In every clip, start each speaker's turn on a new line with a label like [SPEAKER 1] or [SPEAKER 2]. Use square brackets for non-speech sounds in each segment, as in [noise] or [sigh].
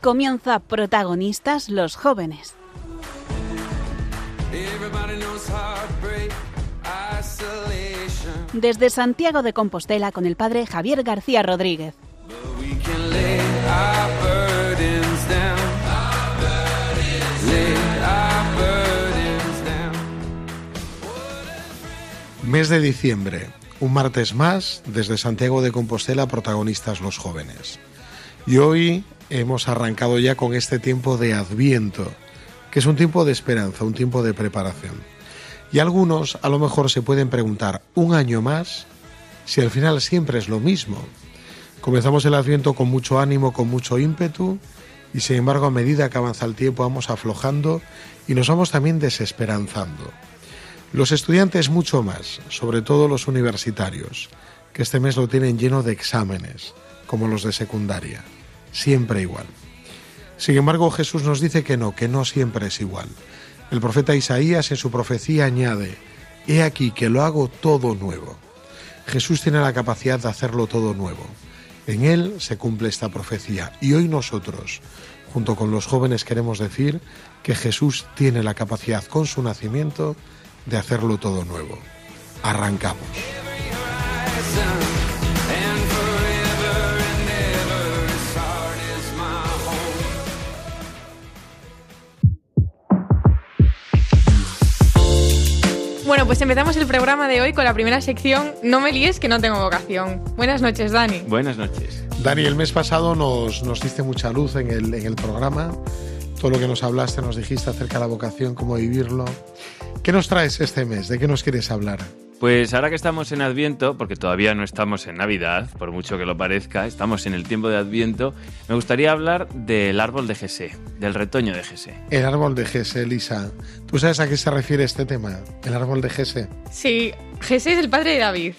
[SPEAKER 1] Comienza protagonistas los jóvenes. Desde Santiago de Compostela con el padre Javier García Rodríguez.
[SPEAKER 2] Mes de diciembre, un martes más, desde Santiago de Compostela, protagonistas los jóvenes. Y hoy hemos arrancado ya con este tiempo de Adviento, que es un tiempo de esperanza, un tiempo de preparación. Y algunos a lo mejor se pueden preguntar, ¿un año más? Si al final siempre es lo mismo. Comenzamos el Adviento con mucho ánimo, con mucho ímpetu, y sin embargo a medida que avanza el tiempo vamos aflojando y nos vamos también desesperanzando. Los estudiantes mucho más, sobre todo los universitarios, que este mes lo tienen lleno de exámenes, como los de secundaria, siempre igual. Sin embargo, Jesús nos dice que no, que no siempre es igual. El profeta Isaías en su profecía añade, He aquí que lo hago todo nuevo. Jesús tiene la capacidad de hacerlo todo nuevo. En Él se cumple esta profecía y hoy nosotros, junto con los jóvenes, queremos decir que Jesús tiene la capacidad con su nacimiento de hacerlo todo nuevo. Arrancamos.
[SPEAKER 3] Pues empezamos el programa de hoy con la primera sección No me líes que no tengo vocación. Buenas noches, Dani.
[SPEAKER 4] Buenas noches.
[SPEAKER 2] Dani, el mes pasado nos, nos diste mucha luz en el, en el programa. Todo lo que nos hablaste, nos dijiste acerca de la vocación, cómo vivirlo. ¿Qué nos traes este mes? ¿De qué nos quieres hablar?
[SPEAKER 4] Pues ahora que estamos en Adviento, porque todavía no estamos en Navidad, por mucho que lo parezca, estamos en el tiempo de Adviento, me gustaría hablar del árbol de Jesé, del retoño de Jesé.
[SPEAKER 2] El árbol de Jesé, Elisa. ¿Tú sabes a qué se refiere este tema? El árbol de Jesé.
[SPEAKER 3] Sí, Jesé es el padre de David.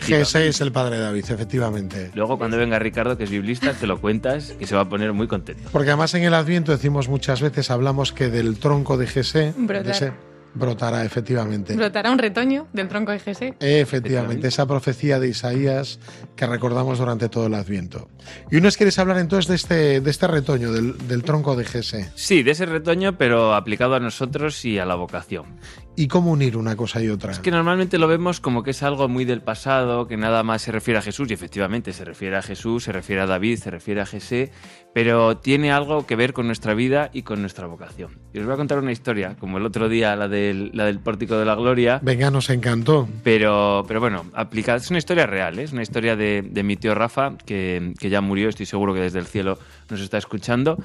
[SPEAKER 2] Jesé es el padre de David, efectivamente.
[SPEAKER 4] Luego cuando venga Ricardo, que es biblista, te lo cuentas y se va a poner muy contento.
[SPEAKER 2] Porque además en el Adviento decimos muchas veces, hablamos que del tronco de Jesé...
[SPEAKER 3] Brotar.
[SPEAKER 2] de ese- brotará, efectivamente.
[SPEAKER 3] Brotará un retoño del tronco de Jesé.
[SPEAKER 2] Efectivamente, esa profecía de Isaías que recordamos durante todo el Adviento. Y hoy nos quieres hablar entonces de este, de este retoño, del, del tronco de Jesé.
[SPEAKER 4] Sí, de ese retoño, pero aplicado a nosotros y a la vocación.
[SPEAKER 2] ¿Y cómo unir una cosa y otra?
[SPEAKER 4] Es que normalmente lo vemos como que es algo muy del pasado, que nada más se refiere a Jesús, y efectivamente se refiere a Jesús, se refiere a David, se refiere a Jesé, pero tiene algo que ver con nuestra vida y con nuestra vocación. Y os voy a contar una historia, como el otro día la del, la del Pórtico de la Gloria,
[SPEAKER 2] Venga, nos encantó.
[SPEAKER 4] pero, pero bueno, aplicada, es una historia real, ¿eh? es una historia de, de mi tío Rafa, que, que ya murió, estoy seguro que desde el cielo nos está escuchando.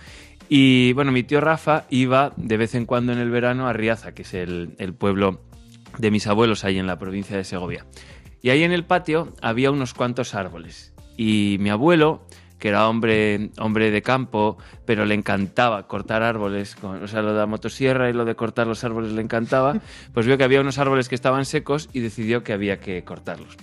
[SPEAKER 4] Y bueno, mi tío Rafa iba de vez en cuando en el verano a Riaza, que es el, pueblo de mis abuelos ahí en la provincia de Segovia. Y ahí en el patio había unos cuantos árboles. Y mi abuelo, que era hombre, hombre de campo, pero le encantaba cortar árboles, con- o sea, lo de la motosierra y lo de cortar los árboles le encantaba, pues vio que había unos árboles que estaban secos y decidió que había que cortarlos.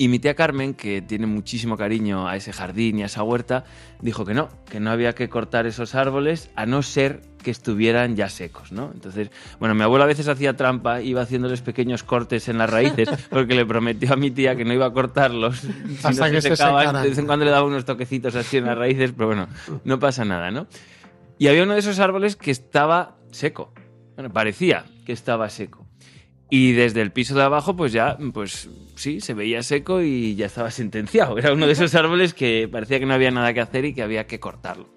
[SPEAKER 4] Y mi tía Carmen, que tiene muchísimo cariño a ese jardín y a esa huerta, dijo que no, que no había que cortar esos árboles a no ser que estuvieran ya secos, ¿no? Entonces, bueno, mi abuelo a veces hacía trampa, iba haciéndoles pequeños cortes en las raíces, [laughs] porque le prometió a mi tía que no iba a cortarlos si
[SPEAKER 2] Hasta
[SPEAKER 4] no
[SPEAKER 2] que se
[SPEAKER 4] secaban. De vez en cuando le daba unos toquecitos así en las raíces, pero bueno, no pasa nada, ¿no? Y había uno de esos árboles que estaba seco. Bueno, parecía que estaba seco. Y desde el piso de abajo, pues ya, pues sí, se veía seco y ya estaba sentenciado. Era uno de esos árboles que parecía que no había nada que hacer y que había que cortarlo.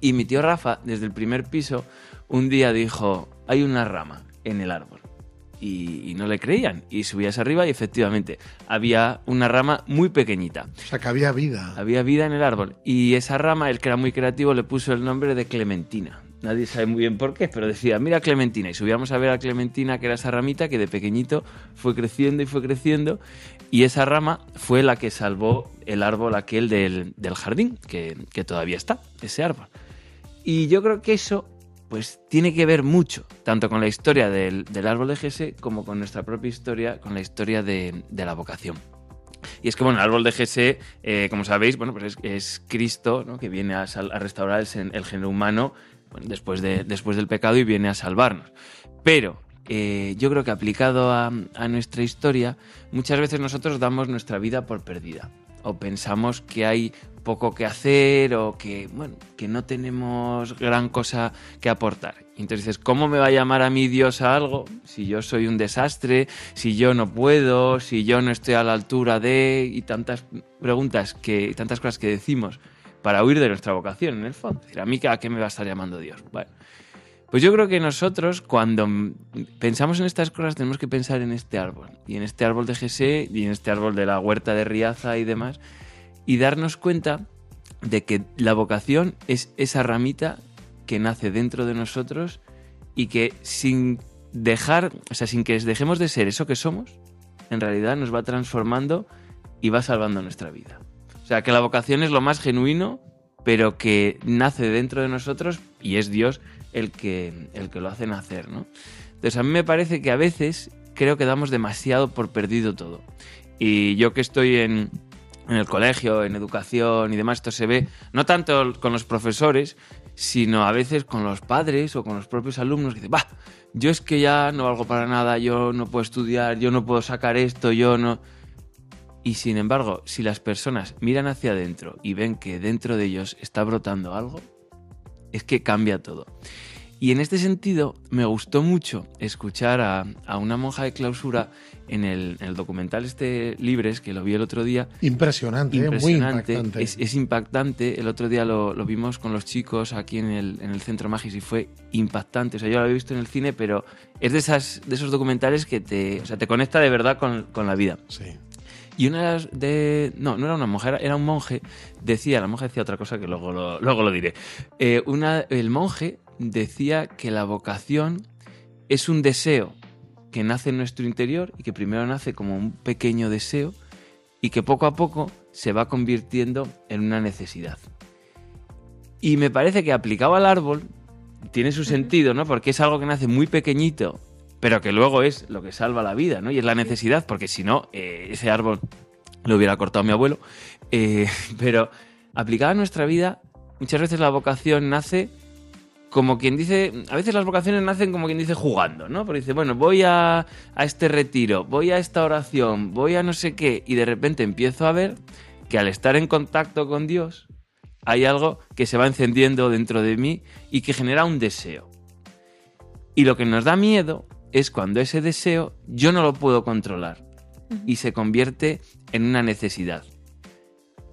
[SPEAKER 4] Y mi tío Rafa, desde el primer piso, un día dijo, hay una rama en el árbol. Y, y no le creían. Y subías arriba y efectivamente había una rama muy pequeñita.
[SPEAKER 2] O sea, que había vida.
[SPEAKER 4] Había vida en el árbol. Y esa rama, el que era muy creativo, le puso el nombre de Clementina. Nadie sabe muy bien por qué, pero decía, mira Clementina. Y subíamos a ver a Clementina, que era esa ramita que de pequeñito fue creciendo y fue creciendo. Y esa rama fue la que salvó el árbol aquel del, del jardín, que, que todavía está, ese árbol. Y yo creo que eso pues tiene que ver mucho, tanto con la historia del, del árbol de Gese como con nuestra propia historia, con la historia de, de la vocación. Y es que, bueno, el árbol de Gese, eh, como sabéis, bueno, pues es, Cristo, ¿no? que viene a, a restaurar el, el género humano después, de, después del pecado y viene a salvarnos. Pero eh, yo creo que aplicado a, nuestra historia, muchas veces nosotros damos nuestra vida por perdida. o pensamos que hay poco que hacer o que, bueno, que no tenemos gran cosa que aportar. Entonces ¿cómo me va a llamar a mí Dios a algo si yo soy un desastre, si yo no puedo, si yo no estoy a la altura de... y tantas preguntas, que tantas cosas que decimos para huir de nuestra vocación, en el fondo. decir, ¿a mí a qué me va a estar llamando Dios? Bueno, pues yo creo que nosotros cuando pensamos en estas cosas tenemos que pensar en este árbol, y en este árbol de Jesé, y en este árbol de la huerta de Riaza y demás, y darnos cuenta de que la vocación es esa ramita que nace dentro de nosotros y que sin dejar, o sea, sin que dejemos de ser eso que somos, en realidad nos va transformando y va salvando nuestra vida. O sea, que la vocación es lo más genuino, pero que nace dentro de nosotros y es Dios el que, el que lo hace nacer, ¿no? Entonces a mí me parece que a veces creo que damos demasiado por perdido todo. Y yo que estoy en, en el colegio, en educación y demás, esto se ve no tanto con los profesores, sino a veces con los padres o con los propios alumnos que dicen, bah, yo es que ya no valgo para nada, yo no puedo estudiar, yo no puedo sacar esto, yo no... Y sin embargo, si las personas miran hacia adentro y ven que dentro de ellos está brotando algo, es que cambia todo. Y en este sentido, me gustó mucho escuchar a, una monja de clausura en el, documental este Libres, que lo vi el otro día.
[SPEAKER 2] Impresionante, ¿eh? muy impactante.
[SPEAKER 4] Es, impactante. El otro día lo, vimos con los chicos aquí en el, en el, Centro Magis y fue impactante. O sea, yo lo había visto en el cine, pero es de, esas, de esos documentales que te, o sea, te conecta de verdad con, con la vida.
[SPEAKER 2] Sí.
[SPEAKER 4] Y una de No, no era una mujer, era un monje. Decía, la monja decía otra cosa que luego lo, luego lo diré. Eh, una, el monje decía que la vocación es un deseo que nace en nuestro interior y que primero nace como un pequeño deseo y que poco a poco se va convirtiendo en una necesidad. Y me parece que aplicado al árbol tiene su sentido, ¿no? Porque es algo que nace muy pequeñito pero que luego es lo que salva la vida, ¿no? Y es la necesidad, porque si no, eh, ese árbol lo hubiera cortado mi abuelo. Eh, [laughs] pero aplicada a nuestra vida, muchas veces la vocación nace como quien dice, a veces las vocaciones nacen como quien dice jugando, ¿no? Porque dice, bueno, voy a, a este retiro, voy a esta oración, voy a no sé qué, y de repente empiezo a ver que al estar en contacto con Dios, hay algo que se va encendiendo dentro de mí y que genera un deseo. Y lo que nos da miedo es cuando ese deseo yo no lo puedo controlar y se convierte en una necesidad.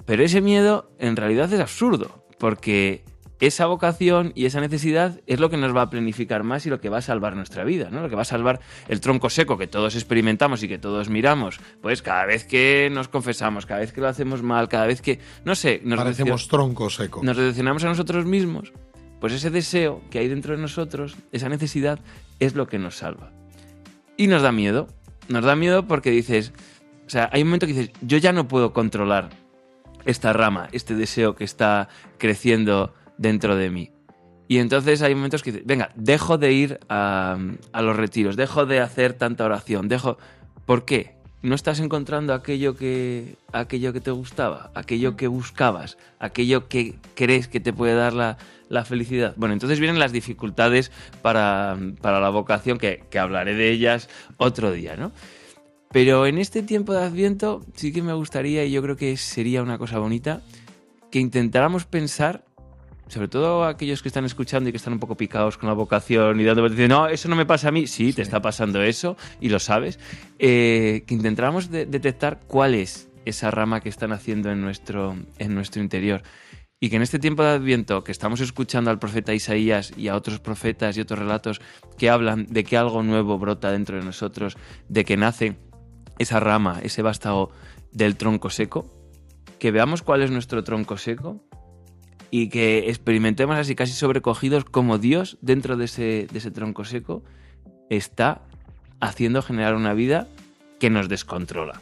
[SPEAKER 4] Pero ese miedo en realidad es absurdo, porque esa vocación y esa necesidad es lo que nos va a planificar más y lo que va a salvar nuestra vida, ¿no? Lo que va a salvar el tronco seco que todos experimentamos y que todos miramos, pues cada vez que nos confesamos, cada vez que lo hacemos mal, cada vez que, no sé,
[SPEAKER 2] nos parecemos tronco seco.
[SPEAKER 4] Nos decepcionamos a nosotros mismos, pues ese deseo que hay dentro de nosotros, esa necesidad, es lo que nos salva. Y nos da miedo. Nos da miedo porque dices, o sea, hay un momento que dices, yo ya no puedo controlar esta rama, este deseo que está creciendo dentro de mí. Y entonces hay momentos que dices, venga, dejo de ir a, los retiros, dejo de hacer tanta oración, dejo... ¿Por qué? No estás encontrando aquello que, aquello que te gustaba, aquello que buscabas, aquello que crees que te puede dar la, felicidad. Bueno, entonces vienen las dificultades para, la vocación, que, que, hablaré de ellas otro día, ¿no? Pero en este tiempo de Adviento sí que me gustaría, y yo creo que sería una cosa bonita, que intentáramos pensar sobre todo aquellos que están escuchando y que están un poco picados con la vocación y dando diciendo, no, eso no me pasa a mí, sí, te está pasando eso y lo sabes, eh, que intentáramos detectar cuál es esa rama que están haciendo en nuestro, en nuestro interior. Y que en este tiempo de Adviento, que estamos escuchando al profeta Isaías y a otros profetas y otros relatos que hablan de que algo nuevo brota dentro de nosotros, de que nace esa rama, ese vástago del tronco seco, que veamos cuál es nuestro tronco seco y que experimentemos así casi sobrecogidos como Dios dentro de ese, de ese tronco seco está haciendo generar una vida que nos descontrola.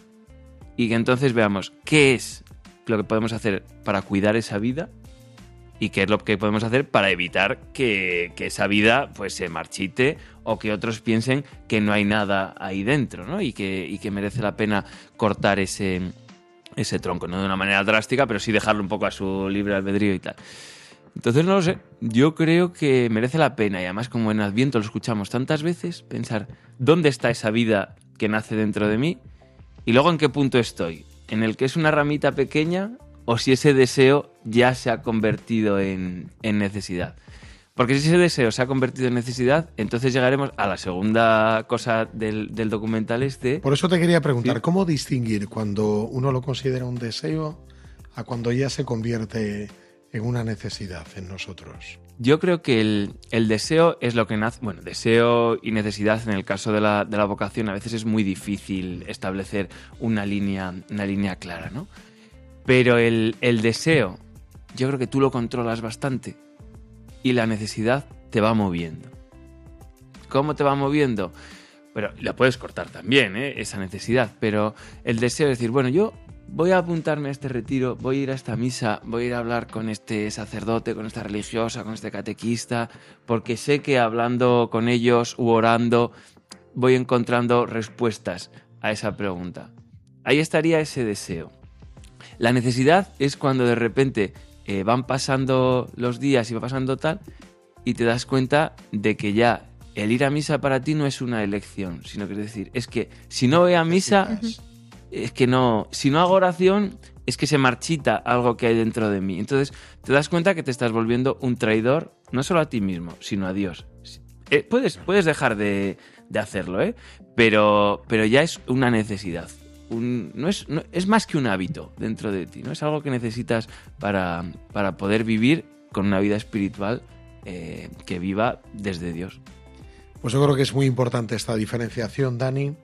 [SPEAKER 4] Y que entonces veamos qué es lo que podemos hacer para cuidar esa vida y qué es lo que podemos hacer para evitar que, que, esa vida pues se marchite o que otros piensen que no hay nada ahí dentro ¿no? y, que, y que merece la pena cortar ese, ese tronco, no de una manera drástica, pero sí dejarlo un poco a su libre albedrío y tal. Entonces no lo sé, yo creo que merece la pena y además como en Adviento lo escuchamos tantas veces, pensar dónde está esa vida que nace dentro de mí y luego en qué punto estoy. en el que es una ramita pequeña o si ese deseo ya se ha convertido en, en necesidad. Porque si ese deseo se ha convertido en necesidad, entonces llegaremos a la segunda cosa del, del documental este.
[SPEAKER 2] Por eso te quería preguntar,
[SPEAKER 4] Sí.
[SPEAKER 2] ¿cómo distinguir cuando uno lo considera un deseo a cuando ya se convierte en una necesidad en nosotros?
[SPEAKER 4] Yo creo que el, el deseo es lo que nace. Bueno, deseo y necesidad en el caso de la, de la vocación a veces es muy difícil establecer una línea, una línea clara, ¿no? Pero el, el deseo, yo creo que tú lo controlas bastante y la necesidad te va moviendo. ¿Cómo te va moviendo? Pero la puedes cortar también, ¿eh? esa necesidad. Pero el deseo es decir, bueno, yo voy a apuntarme a este retiro, voy a ir a esta misa, voy a ir a hablar con este sacerdote, con esta religiosa, con este catequista, porque sé que hablando con ellos u orando voy encontrando respuestas a esa pregunta. Ahí estaría ese deseo. La necesidad es cuando de repente eh, van pasando los días y va pasando tal y te das cuenta de que ya el ir a misa para ti no es una elección, sino que es decir, es que si no voy a misa, es que no, si no hago oración, es que se marchita algo que hay dentro de mí. Entonces te das cuenta que te estás volviendo un traidor, no solo a ti mismo, sino a Dios. Eh, puedes, puedes dejar de, de hacerlo, ¿eh? pero, pero ya es una necesidad. No es, es más que un hábito dentro de ti, ¿no? Es algo que necesitas para, para poder vivir con una vida espiritual eh, que viva desde Dios.
[SPEAKER 2] Pues yo creo que es muy importante esta diferenciación, Dani.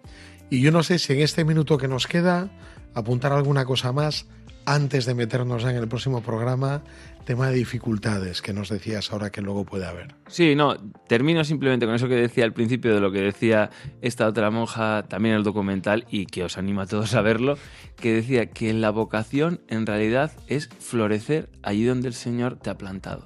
[SPEAKER 2] Y yo no sé si en este minuto que nos queda apuntar alguna cosa más antes de meternos en el próximo programa, tema de dificultades que nos decías ahora que luego puede haber.
[SPEAKER 4] Sí, no, termino simplemente con eso que decía al principio de lo que decía esta otra monja también en el documental y que os animo a todos a verlo, que decía que la vocación en realidad es florecer allí donde el Señor te ha plantado.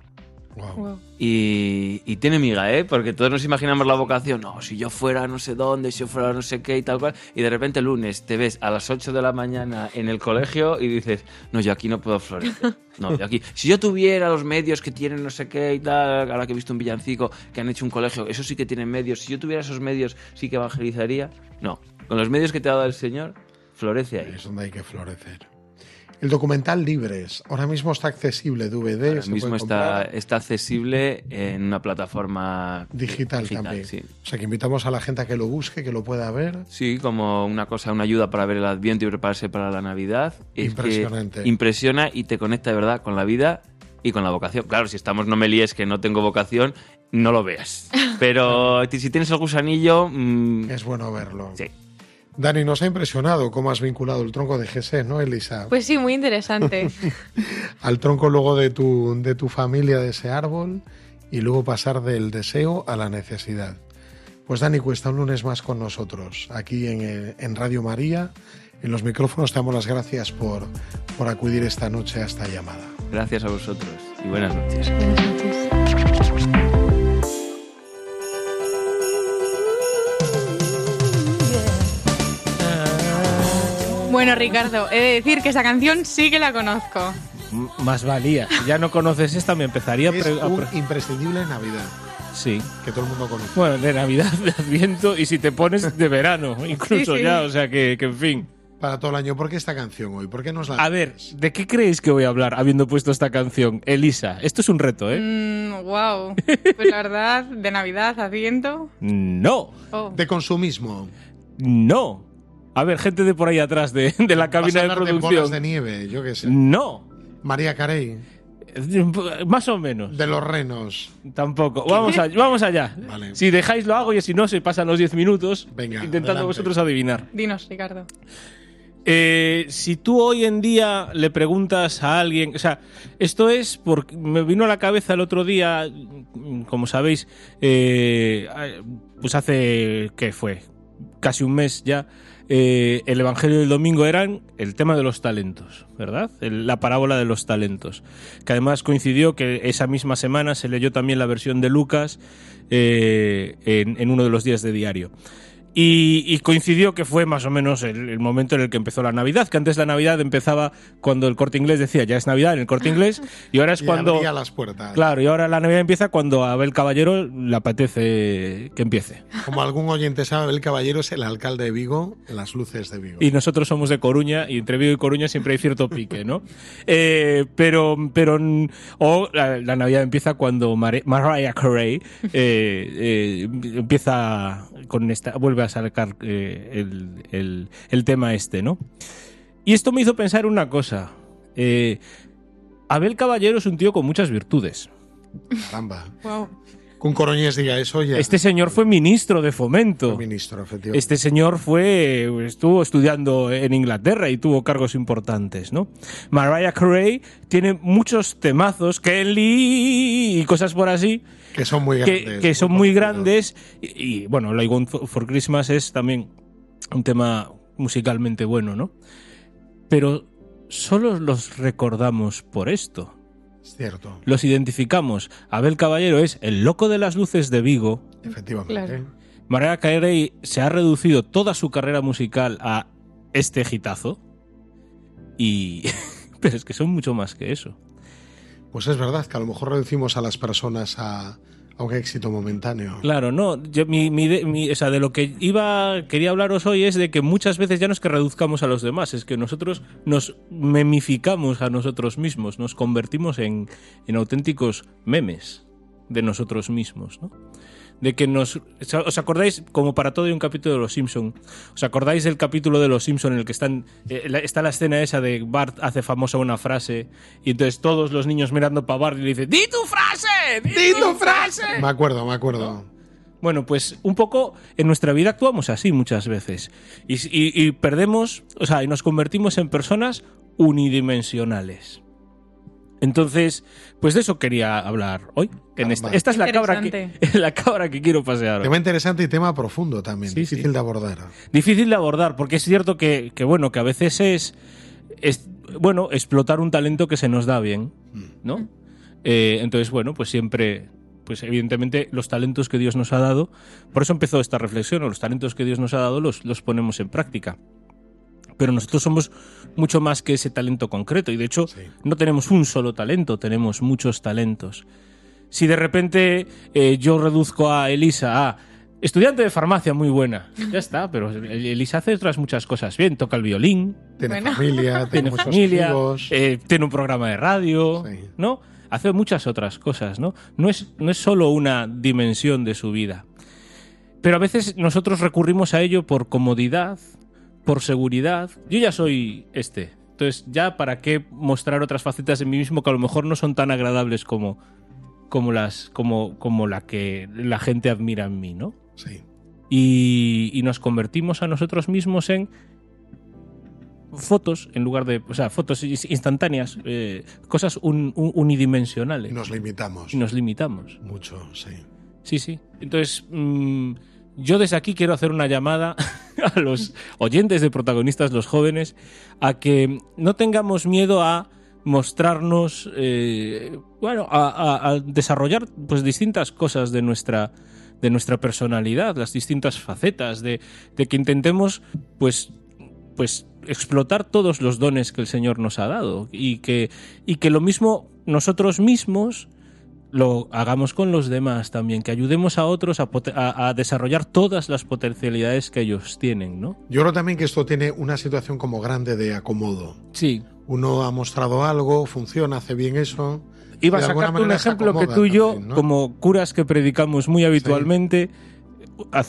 [SPEAKER 2] Wow.
[SPEAKER 3] Wow.
[SPEAKER 4] Y, y tiene miga, ¿eh? Porque todos nos imaginamos la vocación, no, si yo fuera no sé dónde, si yo fuera no sé qué y tal cual, y de repente el lunes te ves a las 8 de la mañana en el colegio y dices, no, yo aquí no puedo florecer. No, yo aquí, si yo tuviera los medios que tienen no sé qué y tal, ahora que he visto un villancico que han hecho un colegio, eso sí que tienen medios, si yo tuviera esos medios sí que evangelizaría. No, con los medios que te ha dado el Señor, florece ahí.
[SPEAKER 2] Es donde hay que florecer. El documental Libres, ahora mismo está accesible DVD,
[SPEAKER 4] Ahora mismo está, está accesible en una plataforma
[SPEAKER 2] digital, también.
[SPEAKER 4] sí.
[SPEAKER 2] O sea que invitamos a la gente a que lo busque, que lo pueda ver.
[SPEAKER 4] Sí, como una cosa, una ayuda para ver el Adviento y prepararse para la Navidad. Es
[SPEAKER 2] Impresionante.
[SPEAKER 4] que impresiona y te conecta de verdad con la vida y con la vocación. Claro, si estamos no me líes que no tengo vocación, no lo veas. [laughs] Pero si tienes el gusanillo, mm,
[SPEAKER 2] Es bueno verlo.
[SPEAKER 4] sí.
[SPEAKER 2] Dani, nos ha impresionado cómo has vinculado el tronco de Jesé, ¿no, Elisa?
[SPEAKER 3] Pues sí, muy interesante. [laughs]
[SPEAKER 2] Al tronco luego de tu, de tu familia, de ese árbol, y luego pasar del deseo a la necesidad. Pues Dani Cuesta, un lunes más con nosotros, aquí en, eh, en Radio María. En los micrófonos te damos las gracias por, por acudir esta noche a esta llamada.
[SPEAKER 4] Gracias a vosotros y buenas noches.
[SPEAKER 3] Buenas noches. Bueno, Ricardo, he de decir que esa canción sí que la conozco.
[SPEAKER 5] M- Más valía. Si ya no conoces esta, me empezaría a...
[SPEAKER 2] Es
[SPEAKER 5] a
[SPEAKER 2] un imprescindible Navidad,
[SPEAKER 5] Sí.
[SPEAKER 2] que todo el mundo conoce.
[SPEAKER 5] Bueno, de Navidad, de Adviento y si te pones de verano, incluso
[SPEAKER 3] Sí, sí.
[SPEAKER 5] ya, o sea que, que en fin.
[SPEAKER 2] Para todo el año, ¿por qué esta canción hoy? ¿Por qué nos la
[SPEAKER 5] A ver? ¿de qué creéis que voy a hablar habiendo puesto esta canción? Elisa, esto es un reto, ¿eh?
[SPEAKER 3] Mm, wow. [laughs] Pues la verdad, de Navidad, Adviento.
[SPEAKER 5] No,
[SPEAKER 3] Oh.
[SPEAKER 2] De consumismo.
[SPEAKER 5] no. A ver, gente de por ahí atrás de, de la
[SPEAKER 2] Vas a
[SPEAKER 5] cabina de
[SPEAKER 2] hablar de bolas
[SPEAKER 5] producción.
[SPEAKER 2] de nieve, yo qué sé.
[SPEAKER 5] No.
[SPEAKER 2] María Carey,
[SPEAKER 5] Más o menos.
[SPEAKER 2] de los renos.
[SPEAKER 5] Tampoco. Vamos, a- vamos allá.
[SPEAKER 2] Vale.
[SPEAKER 5] Si dejáis lo hago y si no, se pasan los 10 minutos
[SPEAKER 2] Venga,
[SPEAKER 5] intentando
[SPEAKER 2] adelante.
[SPEAKER 5] vosotros adivinar.
[SPEAKER 3] Dinos, Ricardo.
[SPEAKER 5] Eh, si tú hoy en día le preguntas a alguien, o sea, esto es porque me vino a la cabeza el otro día, como sabéis, eh, pues hace, ¿qué fue? Casi un mes ya, eh, el Evangelio del Domingo eran el tema de los talentos, ¿verdad? La parábola de los talentos, que además coincidió que esa misma semana se leyó también la versión de Lucas eh, en, en uno de los días de diario. Y, y coincidió que fue más o menos el, el momento en el que empezó la Navidad, que antes la Navidad empezaba cuando el corte inglés decía ya es Navidad en el corte inglés, y ahora es [laughs]
[SPEAKER 2] Y
[SPEAKER 5] cuando.
[SPEAKER 2] abría las puertas.
[SPEAKER 5] Claro, y ahora la Navidad empieza cuando a Abel Caballero le apetece que empiece.
[SPEAKER 2] Como algún oyente sabe, el caballero es el alcalde de Vigo en las luces de Vigo.
[SPEAKER 5] Y nosotros somos de Coruña, y entre Vigo y Coruña siempre hay cierto pique, ¿no? Eh, pero, pero, o la, la Navidad empieza cuando Mari- Mariah Carey eh, eh, empieza con esta, vuelve a sacar eh, el, el- el tema este, ¿no? Y esto me hizo pensar una cosa. Eh, Abel Caballero es un tío con muchas virtudes.
[SPEAKER 2] Caramba.
[SPEAKER 3] Wow.
[SPEAKER 2] Coroñés diga eso ya.
[SPEAKER 5] Este señor fue ministro de fomento.
[SPEAKER 2] Fue ministro, efectivamente.
[SPEAKER 5] Este señor fue estuvo estudiando en Inglaterra y tuvo cargos importantes, ¿no? Mariah Carey tiene muchos temazos, Kelly y cosas por así
[SPEAKER 2] que son muy
[SPEAKER 5] que,
[SPEAKER 2] grandes.
[SPEAKER 5] que son muy grandes y, y, bueno, Like One for for Christmas es también un tema musicalmente bueno, ¿no? Pero solo los recordamos por esto.
[SPEAKER 2] Es cierto,
[SPEAKER 5] Los identificamos. Abel Caballero es el loco de las luces de Vigo.
[SPEAKER 2] efectivamente.
[SPEAKER 3] Claro.
[SPEAKER 5] Mariah Carey se ha reducido toda su carrera musical a este gitazo. Y. [laughs] Pero es que son mucho más que eso.
[SPEAKER 2] Pues es verdad que a lo mejor reducimos a las personas a, un éxito momentáneo.
[SPEAKER 5] Claro, no. yo- mi, mi- o sea, de lo que iba quería hablaros hoy es de que muchas veces ya no es que reduzcamos a los demás, es que nosotros nos memificamos a nosotros mismos, nos convertimos en, en auténticos memes de nosotros mismos, ¿no? De que nos. ¿Os acordáis? Como para todo hay un capítulo de Los Simpson. ¿Os acordáis del capítulo de Los Simpson en el que están eh, la- está la escena esa de Bart hace famosa una frase y entonces todos los niños mirando para Bart y le dicen ¡Di tu frase! ¡Di, tu frase!
[SPEAKER 2] Me acuerdo, me acuerdo.
[SPEAKER 5] Bueno, pues un poco en nuestra vida actuamos así muchas veces. Y, y- y perdemos, o sea, y nos convertimos en personas unidimensionales. Entonces, pues de eso quería hablar hoy. que en esta,
[SPEAKER 2] Caramba.
[SPEAKER 5] esta es la cabra, que, [laughs] la cabra que quiero pasear.
[SPEAKER 2] Tema interesante y tema profundo también.
[SPEAKER 5] Sí,
[SPEAKER 2] difícil
[SPEAKER 5] sí.
[SPEAKER 2] de abordar.
[SPEAKER 5] Difícil de abordar, porque es cierto que, que, bueno, que a veces es, es, bueno, explotar un talento que se nos da bien, ¿no? Eh, entonces, bueno, pues siempre, pues evidentemente los talentos que Dios nos ha dado, por eso empezó esta reflexión, o los talentos que Dios nos ha dado los, los ponemos en práctica. Pero nosotros somos mucho más que ese talento concreto y de hecho
[SPEAKER 2] Sí.
[SPEAKER 5] no tenemos un solo talento, tenemos muchos talentos. Si de repente eh, yo reduzco a Elisa a estudiante de farmacia muy buena, ya está, pero Elisa hace otras muchas cosas bien, toca el violín,
[SPEAKER 2] Tiene
[SPEAKER 3] Bueno.
[SPEAKER 2] familia, [laughs] tiene, muchos
[SPEAKER 5] familia,
[SPEAKER 2] amigos.
[SPEAKER 5] eh, tiene un programa de radio,
[SPEAKER 2] Sí.
[SPEAKER 5] ¿no? Hace muchas otras cosas, ¿no? No es, no es solo una dimensión de su vida. Pero a veces nosotros recurrimos a ello por comodidad, por seguridad. Yo ya soy este. Entonces, ya para qué mostrar otras facetas de mí mismo que a lo mejor no son tan agradables como, como las, como, como la que la gente admira en mí, ¿no?
[SPEAKER 2] Sí.
[SPEAKER 5] y, y nos convertimos a nosotros mismos en fotos en lugar de, o sea, fotos instantáneas, eh, cosas un- un- unidimensionales.
[SPEAKER 2] Nos limitamos.
[SPEAKER 5] Y nos limitamos.
[SPEAKER 2] Mucho, sí.
[SPEAKER 5] Sí, sí. Entonces, mm, yo desde aquí quiero hacer una llamada [laughs] [laughs] a los oyentes de protagonistas, los jóvenes, a que no tengamos miedo a mostrarnos, eh, bueno, a, desarrollar pues distintas cosas de nuestra de nuestra personalidad, las distintas facetas, de, de que intentemos, pues, pues explotar todos los dones que el Señor nos ha dado y que, y que lo mismo nosotros mismos lo hagamos con los demás también, que ayudemos a otros a, pote- a- a desarrollar todas las potencialidades que ellos tienen, ¿no?
[SPEAKER 2] Yo creo también que esto tiene una situación como grande de acomodo.
[SPEAKER 5] Sí.
[SPEAKER 2] Uno ha mostrado algo, funciona, hace bien eso.
[SPEAKER 5] Iba a sacarte un ejemplo que tú y yo,
[SPEAKER 2] también, ¿no?
[SPEAKER 5] como curas que predicamos muy habitualmente,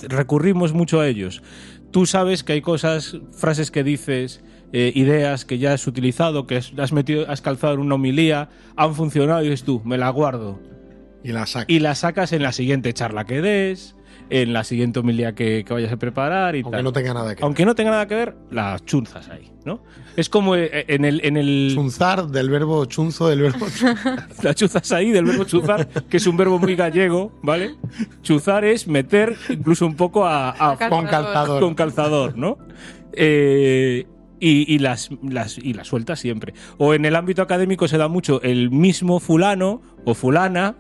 [SPEAKER 5] recurrimos mucho a ellos. Tú sabes que hay cosas, frases que dices, eh, ideas que ya has utilizado, que has metido, has calzado en una homilía, han funcionado y dices tú, me la guardo.
[SPEAKER 2] Y la saca.
[SPEAKER 5] Y la sacas en la siguiente charla que des, en la siguiente homilía que, que vayas a preparar y
[SPEAKER 2] aunque
[SPEAKER 5] tal.
[SPEAKER 2] no tenga nada que ver.
[SPEAKER 5] Aunque no tenga nada que ver, la chunzas ahí, ¿no? Es como eh, en el, en el
[SPEAKER 2] Chunzar del verbo chunzo, del verbo [laughs] chunzar.
[SPEAKER 5] la chuzas ahí del verbo chuzar, que es un verbo muy gallego, ¿vale? Chuzar es meter incluso un poco a, a-
[SPEAKER 2] con calzador.
[SPEAKER 5] con calzador, ¿no? Eh, y, y las, las, y las sueltas siempre. O en el ámbito académico se da mucho el mismo fulano o fulana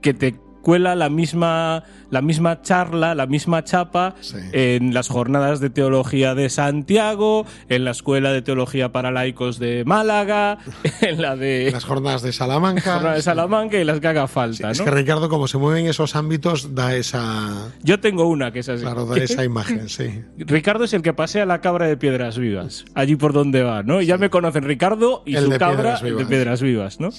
[SPEAKER 5] que te cuela la misma, la misma charla, la misma chapa
[SPEAKER 2] Sí.
[SPEAKER 5] en las jornadas de teología de Santiago, en la Escuela de Teología para Laicos de Málaga, [laughs] en la de
[SPEAKER 2] Las jornadas de Salamanca. [laughs]
[SPEAKER 5] Jornada de Salamanca y las que haga
[SPEAKER 2] Sí,
[SPEAKER 5] falta,
[SPEAKER 2] Es que Ricardo, como se mueve en esos ámbitos, da esa,
[SPEAKER 5] Yo tengo una que es así.
[SPEAKER 2] claro, da esa [laughs] imagen, sí.
[SPEAKER 5] Ricardo es el que pasea la cabra de Piedras Vivas, allí por donde va, ¿no? Ya me conocen Ricardo y
[SPEAKER 2] El
[SPEAKER 5] su
[SPEAKER 2] de
[SPEAKER 5] cabra
[SPEAKER 2] Piedras
[SPEAKER 5] de. Piedras Vivas, ¿no?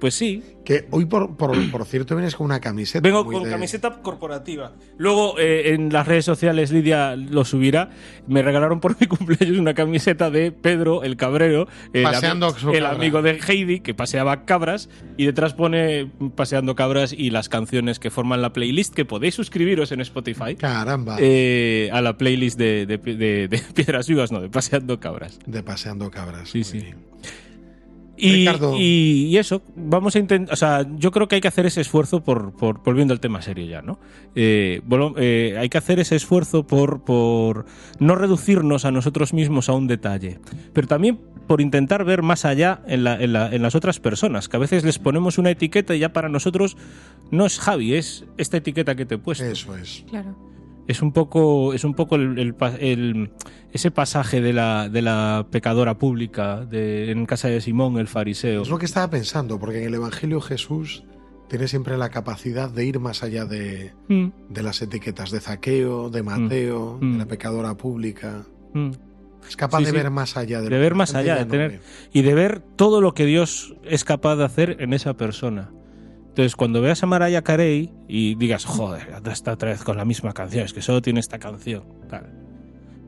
[SPEAKER 5] Pues sí,
[SPEAKER 2] Que hoy, por, por, por cierto, vienes con una camiseta.
[SPEAKER 5] vengo
[SPEAKER 2] muy
[SPEAKER 5] con
[SPEAKER 2] de-
[SPEAKER 5] camiseta corporativa. Luego eh, en las redes sociales Lidia lo subirá. Me regalaron por mi [laughs] cumpleaños una camiseta de Pedro el Cabrero, el,
[SPEAKER 2] Paseando
[SPEAKER 5] el amigo de Heidi que paseaba cabras y detrás pone paseando cabras y las canciones que forman la playlist que podéis suscribiros en Spotify.
[SPEAKER 2] Caramba.
[SPEAKER 5] eh, a la playlist de, de- de- de Piedras Vivas, no, de Paseando Cabras.
[SPEAKER 2] De paseando cabras.
[SPEAKER 5] Sí,
[SPEAKER 2] muy
[SPEAKER 5] sí.
[SPEAKER 2] bien.
[SPEAKER 5] Y,
[SPEAKER 2] Ricardo.
[SPEAKER 5] y- y eso, vamos a intentar, o sea, yo creo que hay que hacer ese esfuerzo por, por volviendo al tema serio ya, ¿no? Eh, eh, hay que hacer ese esfuerzo por, por no reducirnos a nosotros mismos a un detalle, pero también por intentar ver más allá en, la- en la- en las otras personas, que a veces les ponemos una etiqueta y ya para nosotros no es Javi, es esta etiqueta que te he puesto.
[SPEAKER 2] Eso es.
[SPEAKER 3] Claro.
[SPEAKER 5] Es un poco, es un poco el, el pa- el- ese pasaje de la, de la pecadora pública de, en casa de Simón el fariseo.
[SPEAKER 2] Es lo que estaba pensando, porque en el Evangelio Jesús tiene siempre la capacidad de ir más allá de,
[SPEAKER 5] Mm,
[SPEAKER 2] de las etiquetas de Zaqueo, de Mateo,
[SPEAKER 5] Mm.
[SPEAKER 2] de la pecadora pública.
[SPEAKER 5] mm.
[SPEAKER 2] Es capaz
[SPEAKER 5] Sí,
[SPEAKER 2] de
[SPEAKER 5] sí.
[SPEAKER 2] ver más allá de,
[SPEAKER 5] De
[SPEAKER 2] lo
[SPEAKER 5] ver más allá, de tener y de ver todo lo que Dios es capaz de hacer en esa persona. Entonces, cuando veas a Mariah Carey y digas, joder, está otra vez con la misma canción, es que solo tiene esta canción.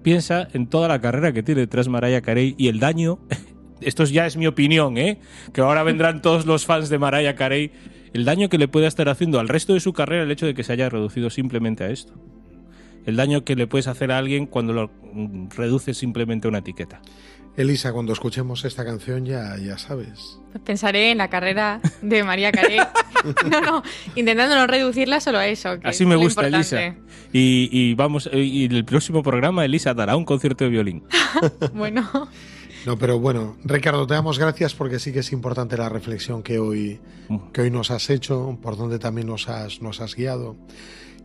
[SPEAKER 5] Piensa en toda la carrera que tiene detrás Mariah Carey y el daño. [laughs] Esto ya es mi opinión, ¿eh? Que ahora vendrán todos los fans de Mariah Carey. El daño que le puede estar haciendo al resto de su carrera el hecho de que se haya reducido simplemente a esto. El daño que le puedes hacer a alguien cuando lo mm, reduces simplemente a una etiqueta.
[SPEAKER 2] Elisa, cuando escuchemos esta canción ya, ya sabes.
[SPEAKER 3] Pues pensaré en la carrera de María Carey. [laughs] no, no, intentando no reducirla solo a eso. que
[SPEAKER 5] Así
[SPEAKER 3] es
[SPEAKER 5] me gusta. Elisa. Y, y vamos, eh, y en el próximo programa Elisa dará un concierto de violín. [laughs]
[SPEAKER 3] Bueno,
[SPEAKER 2] No, pero bueno, Ricardo, te damos gracias porque sí que es importante la reflexión que hoy, que hoy nos has hecho, por donde también nos has, nos has guiado.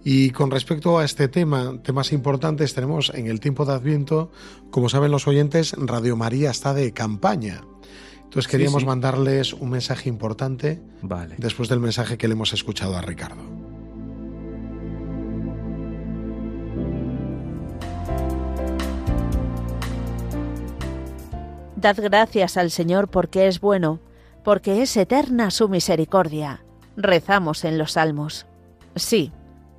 [SPEAKER 2] Y con respecto a este tema, temas importantes, tenemos en el tiempo de Adviento, como saben los oyentes, Radio María está de campaña. Entonces
[SPEAKER 5] Sí,
[SPEAKER 2] queríamos
[SPEAKER 5] sí.
[SPEAKER 2] mandarles un mensaje importante
[SPEAKER 5] Vale.
[SPEAKER 2] después del mensaje que le hemos escuchado a Ricardo.
[SPEAKER 6] Dad gracias al Señor porque es bueno, porque es eterna su misericordia. Rezamos en los salmos. Sí,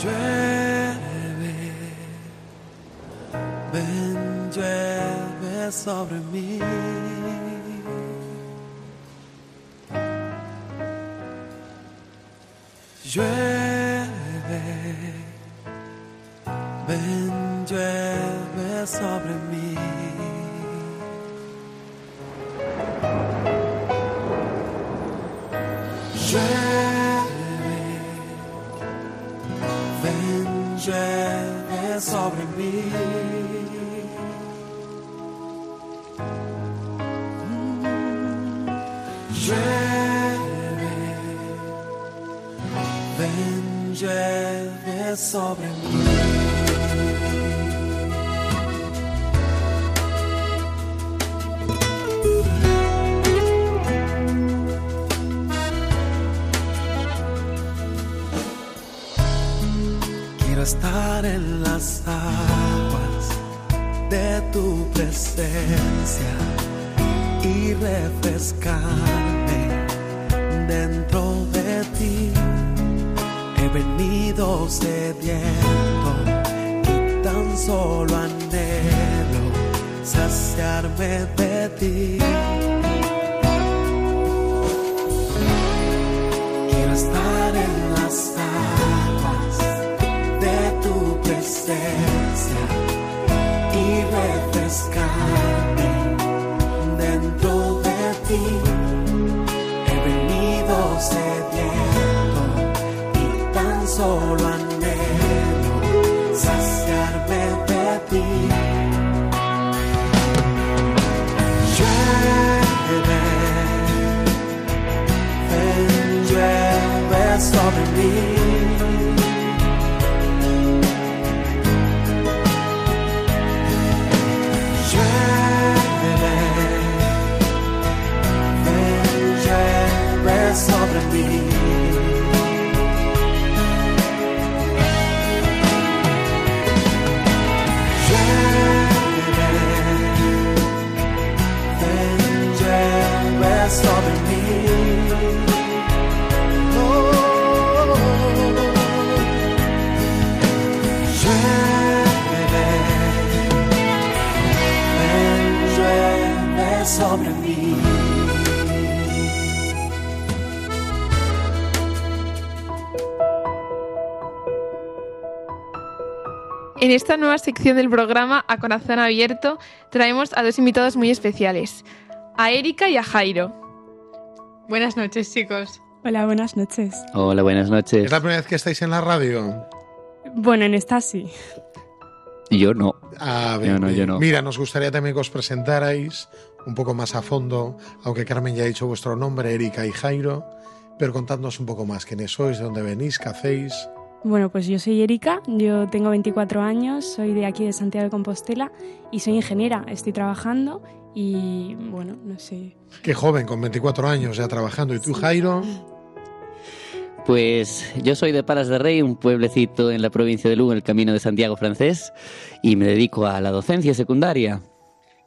[SPEAKER 7] Llueve, ven, llueve sobre mí. Llueve, ven, llueve sobre mí. Llueve sobre mí. Quiero estar en las aguas de tu presencia y refrescarme dentro de ti. He venido sediento y tan solo anhelo saciarme de ti. Quiero estar en las aguas de tu presencia
[SPEAKER 3] En esta nueva sección del programa A Corazón Abierto traemos a dos invitados muy especiales, a Erika y a Jairo. Buenas noches, chicos.
[SPEAKER 8] Hola, buenas noches.
[SPEAKER 9] Hola, buenas noches.
[SPEAKER 2] ¿Es la primera vez que estáis en la radio?
[SPEAKER 8] Bueno, en esta sí.
[SPEAKER 9] Yo no.
[SPEAKER 2] Ah,
[SPEAKER 9] Yo no, yo no.
[SPEAKER 2] Mira, nos gustaría también que os presentarais un poco más a fondo, aunque Carmen ya ha dicho vuestro nombre, Erika y Jairo, pero contadnos un poco más quiénes sois, de dónde venís, qué hacéis.
[SPEAKER 8] Bueno, pues yo soy Erika, yo tengo 24 años, soy de aquí de Santiago de Compostela y soy ingeniera. Estoy trabajando y bueno, no sé.
[SPEAKER 2] Qué joven, con 24 años ya trabajando. ¿Y tú, Jairo?
[SPEAKER 9] Pues yo soy de Palas de Rey, un pueblecito en la provincia de Lugo, en el camino de Santiago francés, y me dedico a la docencia secundaria,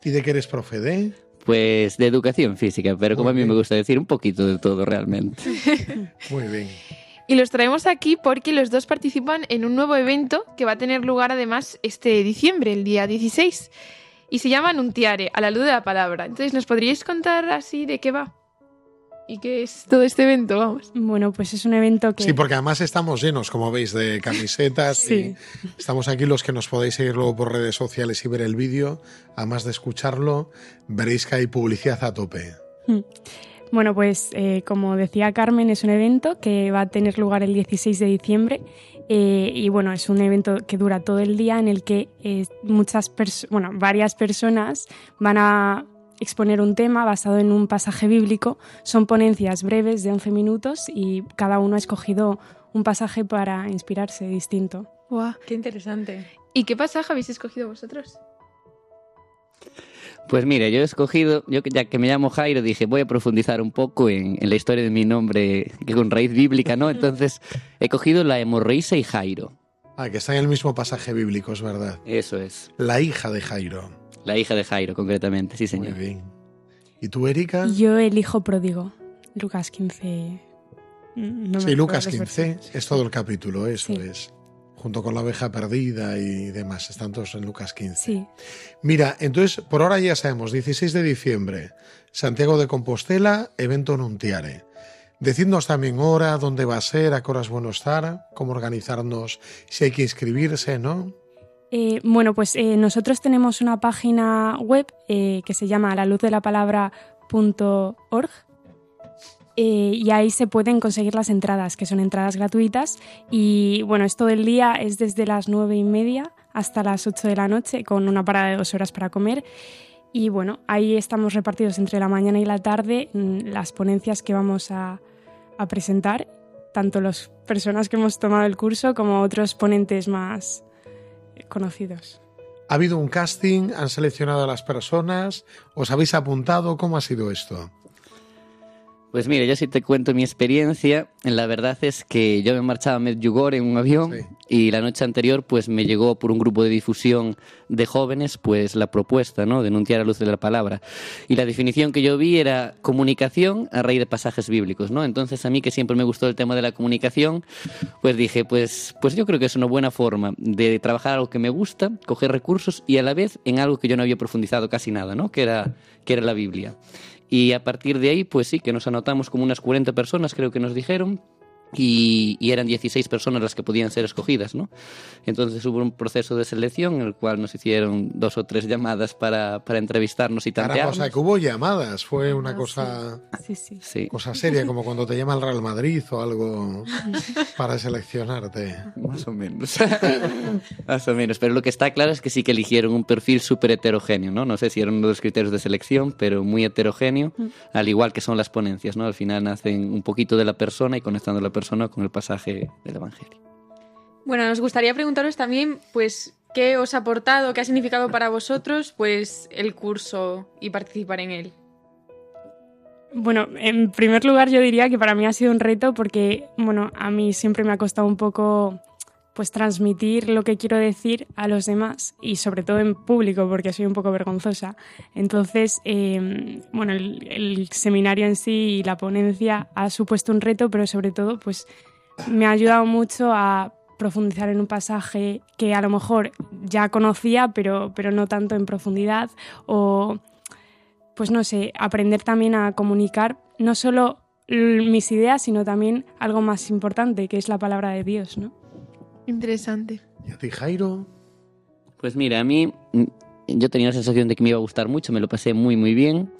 [SPEAKER 2] ¿Y de qué eres profe de?
[SPEAKER 9] pues de educación física, pero como a mí me gusta decir, un poquito de todo realmente. [laughs]
[SPEAKER 2] Muy bien.
[SPEAKER 3] Y los traemos aquí porque los dos participan en un nuevo evento que va a tener lugar además este diciembre, el día 16. Y se llama Nuntiare, a la luz de la palabra. Entonces, ¿nos podríais contar así de qué va? ¿Y qué es todo este evento? Vamos.
[SPEAKER 8] Bueno, pues es un evento que...
[SPEAKER 2] Sí, porque además estamos llenos, como veis, de camisetas.
[SPEAKER 8] Sí.
[SPEAKER 2] y estamos aquí los que nos podéis seguir luego por redes sociales y ver el vídeo. Además de escucharlo, veréis que hay publicidad a tope.
[SPEAKER 8] Bueno, pues eh, como decía Carmen, es un evento que va a tener lugar el 16 de diciembre eh, y bueno, es un evento que dura todo el día en el que eh, muchas pers- bueno, varias personas van a exponer un tema basado en un pasaje bíblico. Son ponencias breves de 11 minutos y cada uno ha escogido un pasaje para inspirarse distinto.
[SPEAKER 3] ¡Guau! ¡Qué interesante! ¿Y qué pasaje habéis escogido vosotros?
[SPEAKER 9] Pues mira, yo he escogido, yo ya que me llamo Jairo, dije, voy a profundizar un poco en, en la historia de mi nombre, que con raíz bíblica, ¿no? Entonces he cogido la hemorroísa y Jairo.
[SPEAKER 2] Ah, que está en el mismo pasaje bíblico, es verdad.
[SPEAKER 9] Eso es.
[SPEAKER 2] La hija de Jairo.
[SPEAKER 9] La hija de Jairo, concretamente, sí,
[SPEAKER 2] Muy
[SPEAKER 9] señor.
[SPEAKER 2] bien. ¿Y tú, Erika?
[SPEAKER 8] Yo el hijo pródigo, Lucas 15. no me
[SPEAKER 2] sí, Lucas
[SPEAKER 8] los
[SPEAKER 2] 15
[SPEAKER 8] versículos.
[SPEAKER 2] es todo el capítulo, eso
[SPEAKER 8] Sí.
[SPEAKER 2] es. Junto con la oveja perdida y demás, están todos en Lucas 15.
[SPEAKER 8] Sí,
[SPEAKER 2] Mira, entonces, por ahora ya sabemos, 16 de diciembre, Santiago de Compostela, evento Nuntiare. Decidnos también hora, dónde va a ser, a qué hora es bueno estar, cómo organizarnos, si hay que inscribirse, ¿no?
[SPEAKER 8] Eh, bueno, pues eh, nosotros tenemos una página web eh, que se llama la luz de la palabra.org eh, y ahí se pueden conseguir las entradas, que son entradas gratuitas. Y bueno, es todo el día, es desde las nueve y media hasta las 8 de la noche, con una parada de dos horas para comer. Y bueno, ahí estamos repartidos entre la mañana y la tarde mm, las ponencias que vamos a, a presentar, tanto las personas que hemos tomado el curso como otros ponentes más conocidos.
[SPEAKER 2] ¿Ha habido un casting? ¿Han seleccionado a las personas? ¿Os habéis apuntado? ¿Cómo ha sido esto?
[SPEAKER 9] Pues mira, yo sí te cuento mi experiencia. La verdad es que yo me marchaba a Medjugorje en un avión
[SPEAKER 2] Sí.
[SPEAKER 9] y la noche anterior pues me llegó por un grupo de difusión de jóvenes pues la propuesta, ¿no? Denunciar a luz de la palabra. Y la definición que yo vi era comunicación a raíz de pasajes bíblicos, ¿no? Entonces a mí que siempre me gustó el tema de la comunicación, pues dije, pues, pues yo creo que es una buena forma de trabajar algo que me gusta, coger recursos y a la vez en algo que yo no había profundizado casi nada, ¿no? Que era, que era la Biblia. Y a partir de ahí, pues sí, que nos anotamos como unas 40 personas, creo que nos dijeron, y, y eran 16 personas las que podían ser escogidas, ¿no? Entonces hubo un proceso de selección en el cual nos hicieron dos o tres llamadas para, para entrevistarnos y
[SPEAKER 2] Caramba,
[SPEAKER 9] tantearnos.
[SPEAKER 2] o sea, que hubo llamadas. Fue una
[SPEAKER 8] Ah,
[SPEAKER 2] cosa,
[SPEAKER 8] Sí, sí.
[SPEAKER 9] Sí,
[SPEAKER 2] cosa seria, como cuando te llama el Real Madrid o algo para seleccionarte.
[SPEAKER 9] más o menos. [laughs] más o menos. Pero lo que está claro es que sí que eligieron un perfil súper heterogéneo, ¿no? No sé si era uno de los criterios de selección, pero muy heterogéneo, al igual que son las ponencias, ¿no? Al final nacen un poquito de la persona y conectando a la persona con el pasaje del Evangelio.
[SPEAKER 3] Bueno, nos gustaría preguntaros también, pues, ¿qué os ha aportado, qué ha significado para vosotros, pues, el curso y participar en él?
[SPEAKER 8] Bueno, en primer lugar yo diría que para mí ha sido un reto porque, bueno, a mí siempre me ha costado un poco pues transmitir lo que quiero decir a los demás y sobre todo en público porque soy un poco vergonzosa. Entonces, eh, bueno, el, el seminario en sí y la ponencia ha supuesto un reto, pero sobre todo pues me ha ayudado mucho a profundizar en un pasaje que a lo mejor ya conocía, pero, pero no tanto en profundidad o pues no sé, aprender también a comunicar no solo mis ideas, sino también algo más importante, que es la palabra de Dios, ¿no?
[SPEAKER 3] Interesante.
[SPEAKER 2] ¿Y a ti, Jairo?
[SPEAKER 9] Pues mira, a mí mm, yo tenía la sensación de que me iba a gustar mucho, me lo pasé muy muy bien.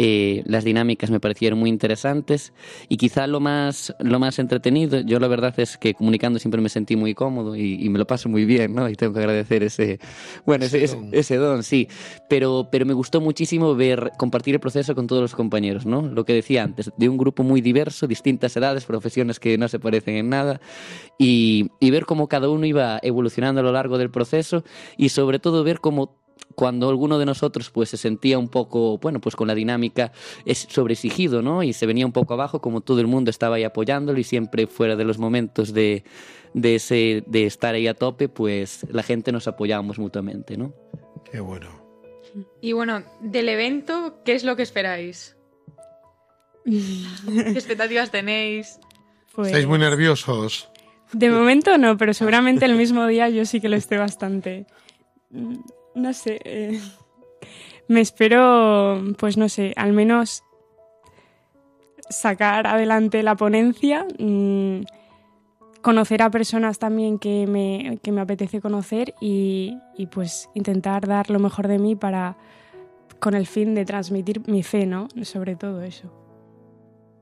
[SPEAKER 9] Eh, las dinámicas me parecieron muy interesantes y quizá lo más lo más entretenido, yo la verdad es que comunicando siempre me sentí muy cómodo y, y me lo paso muy bien, ¿no? Y tengo que agradecer ese bueno ese,
[SPEAKER 2] Ese don.
[SPEAKER 9] ese don, sí. Pero pero me gustó muchísimo ver compartir el proceso con todos los compañeros, ¿no? Lo que decía antes, de un grupo muy diverso, distintas edades, profesiones que no se parecen en nada y, y ver cómo cada uno iba evolucionando a lo largo del proceso y sobre todo ver cómo cuando alguno de nosotros pues se sentía un poco, bueno, pues con la dinámica es sobreexigido, ¿no? Y se venía un poco abajo, como todo el mundo estaba ahí apoyándolo y siempre fuera de los momentos de, de, ese, de estar ahí a tope, pues la gente nos apoyábamos mutuamente, ¿no?
[SPEAKER 2] Qué bueno.
[SPEAKER 3] Y bueno, del evento, ¿qué es lo que esperáis? [laughs] ¿Qué expectativas tenéis?
[SPEAKER 8] Pues,
[SPEAKER 2] ¿Estáis muy nerviosos?
[SPEAKER 8] De momento no, pero seguramente el mismo día yo sí que lo esté bastante. No sé. eh, Me espero, pues no sé, al menos sacar adelante la ponencia, mm, conocer a personas también que me, que me apetece conocer y, y, pues intentar dar lo mejor de mí para con el fin de transmitir mi fe, ¿no? Sobre todo eso.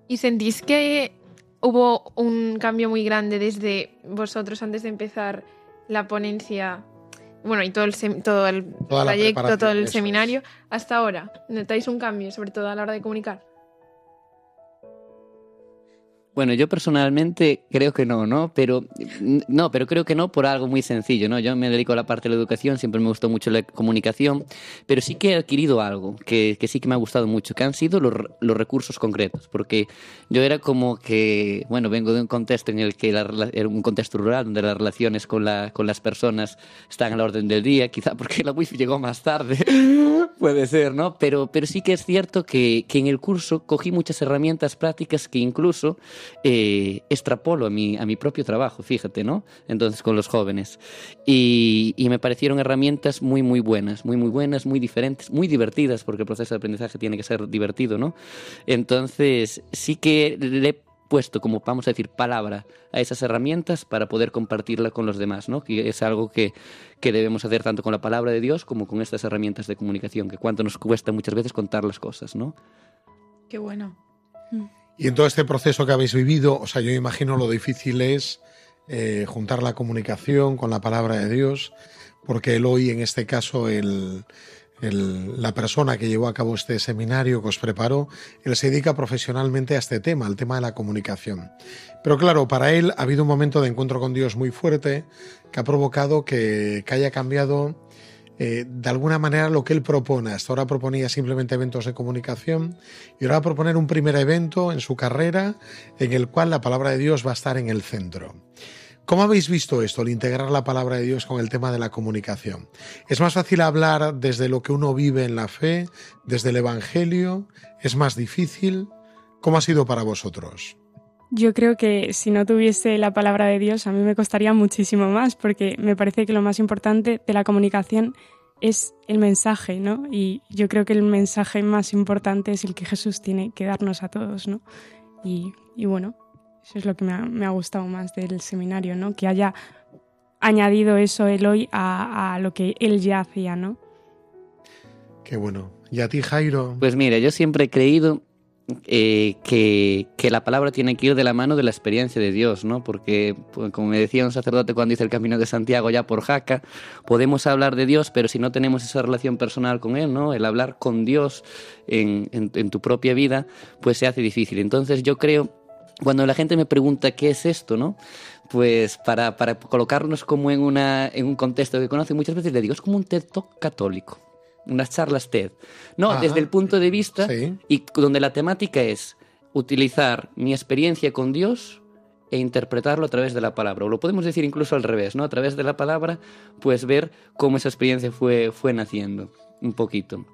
[SPEAKER 3] ¿Y sentís que hubo un cambio muy grande desde vosotros antes de empezar la ponencia? Bueno, y todo el, sem- todo el
[SPEAKER 2] Toda
[SPEAKER 3] trayecto, todo el seminario, hasta ahora. ¿Notáis un cambio, sobre todo a la hora de comunicar?
[SPEAKER 9] Bueno, yo personalmente creo que no, ¿no? Pero no, pero creo que no por algo muy sencillo, ¿no? Yo me dedico a la parte de la educación, siempre me gustó mucho la comunicación, pero sí que he adquirido algo que, que sí que me ha gustado mucho, que han sido los, los recursos concretos, porque yo era como que, bueno, vengo de un contexto en el que la era un contexto rural donde las relaciones con, la, con las personas están a la orden del día, quizá porque la wifi llegó más tarde, [laughs] puede ser, ¿no? Pero, pero sí que es cierto que, que en el curso cogí muchas herramientas prácticas que incluso eh, extrapolo a mi, a mi propio trabajo, fíjate, ¿no? Entonces con los jóvenes. Y, me parecieron herramientas muy, muy buenas, muy, muy buenas, muy diferentes, muy divertidas, porque el proceso de aprendizaje tiene que ser divertido, ¿no? Entonces sí que le puesto como, vamos a decir, palabra a esas herramientas para poder compartirla con los demás, ¿no? Que es algo que, que debemos hacer tanto con la palabra de Dios como con estas herramientas de comunicación, que cuánto nos cuesta muchas veces contar las cosas, ¿no?
[SPEAKER 3] Qué bueno.
[SPEAKER 2] Y en todo este proceso que habéis vivido, o sea, yo imagino lo difícil es eh, juntar la comunicación con la palabra de Dios. porque él hoy, en este caso, el, el- la persona que llevó a cabo este seminario que os preparó, él se dedica profesionalmente a este tema, al tema de la comunicación. Pero claro, para él ha habido un momento de encuentro con Dios muy fuerte que ha provocado que, que haya cambiado eh, de alguna manera lo que él propone. Hasta ahora proponía simplemente eventos de comunicación y ahora va a proponer un primer evento en su carrera en el cual la palabra de Dios va a estar en el centro. ¿Cómo habéis visto esto, el integrar la palabra de Dios con el tema de la comunicación? ¿Es más fácil hablar desde lo que uno vive en la fe, desde el Evangelio? ¿Es más difícil? ¿Cómo ha sido para vosotros?
[SPEAKER 8] Yo creo que si no tuviese la palabra de Dios a mí me costaría muchísimo más porque me parece que lo más importante de la comunicación es el mensaje, ¿no? Y yo creo que el mensaje más importante es el que Jesús tiene que darnos a todos, ¿no? Y, y bueno, eso es lo que me ha, me ha gustado más del seminario, ¿no? Que haya añadido eso él hoy a, a lo que él ya hacía, ¿no?
[SPEAKER 2] Qué bueno. ¿Y a ti, Jairo?
[SPEAKER 9] Pues mira, yo siempre he creído eh, que, que la palabra tiene que ir de la mano de la experiencia de Dios, ¿no? Porque, pues, como me decía un sacerdote cuando hice el Camino de Santiago ya por Jaca, podemos hablar de Dios, pero si no tenemos esa relación personal con Él, ¿no? El hablar con Dios en, en- tu propia vida, pues se hace difícil. Entonces yo creo, cuando la gente me pregunta qué es esto, ¿no? Pues para, para colocarnos como en, una, en un contexto que conoce muchas veces, le digo, es como un TED católico. Unas charlas TED. No,
[SPEAKER 2] Ajá.
[SPEAKER 9] desde el punto de vista
[SPEAKER 2] Sí.
[SPEAKER 9] y donde la temática es utilizar mi experiencia con Dios e interpretarlo a través de la palabra. O lo podemos decir incluso al revés, ¿no? A través de la palabra, pues ver cómo esa experiencia fue, fue naciendo un poquito.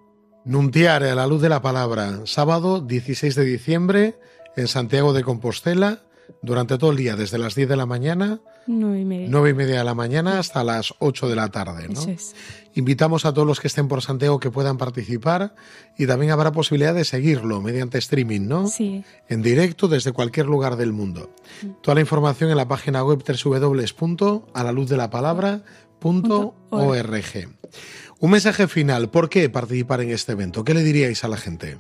[SPEAKER 2] Nuntiare a la luz de la palabra, sábado 16 de diciembre en Santiago de Compostela, durante todo el día, desde las 10 de la mañana,
[SPEAKER 8] Nueve y media.
[SPEAKER 2] 9 y media de la mañana hasta las 8 de la tarde. ¿no?
[SPEAKER 8] Eso es.
[SPEAKER 2] Invitamos a todos los que estén por Santiago que puedan participar y también habrá posibilidad de seguirlo mediante streaming, ¿no?
[SPEAKER 8] Sí.
[SPEAKER 2] En directo desde cualquier lugar del mundo. Toda la información en la página web www.alaluzdelaPalabra.org. Un mensaje final, ¿por qué participar en este evento? ¿Qué le diríais a la gente?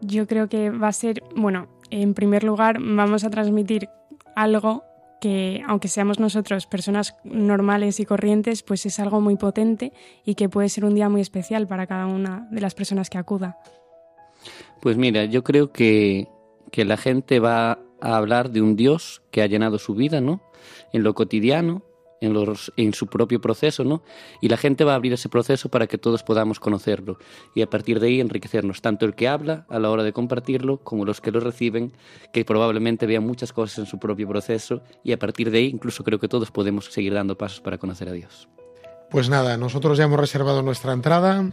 [SPEAKER 8] Yo creo que va a ser, bueno, en primer lugar vamos a transmitir algo que, aunque seamos nosotros personas normales y corrientes, pues es algo muy potente y que puede ser un día muy especial para cada una de las personas que acuda.
[SPEAKER 9] Pues mira, yo creo que, que la gente va a hablar de un Dios que ha llenado su vida, ¿no? En lo cotidiano, en, su propio proceso, ¿no? Y la gente va a abrir ese proceso para que todos podamos conocerlo y a partir de ahí enriquecernos, tanto el que habla a la hora de compartirlo como los que lo reciben, que probablemente vean muchas cosas en su propio proceso y a partir de ahí incluso creo que todos podemos seguir dando pasos para conocer a Dios.
[SPEAKER 2] Pues nada, nosotros ya hemos reservado nuestra entrada.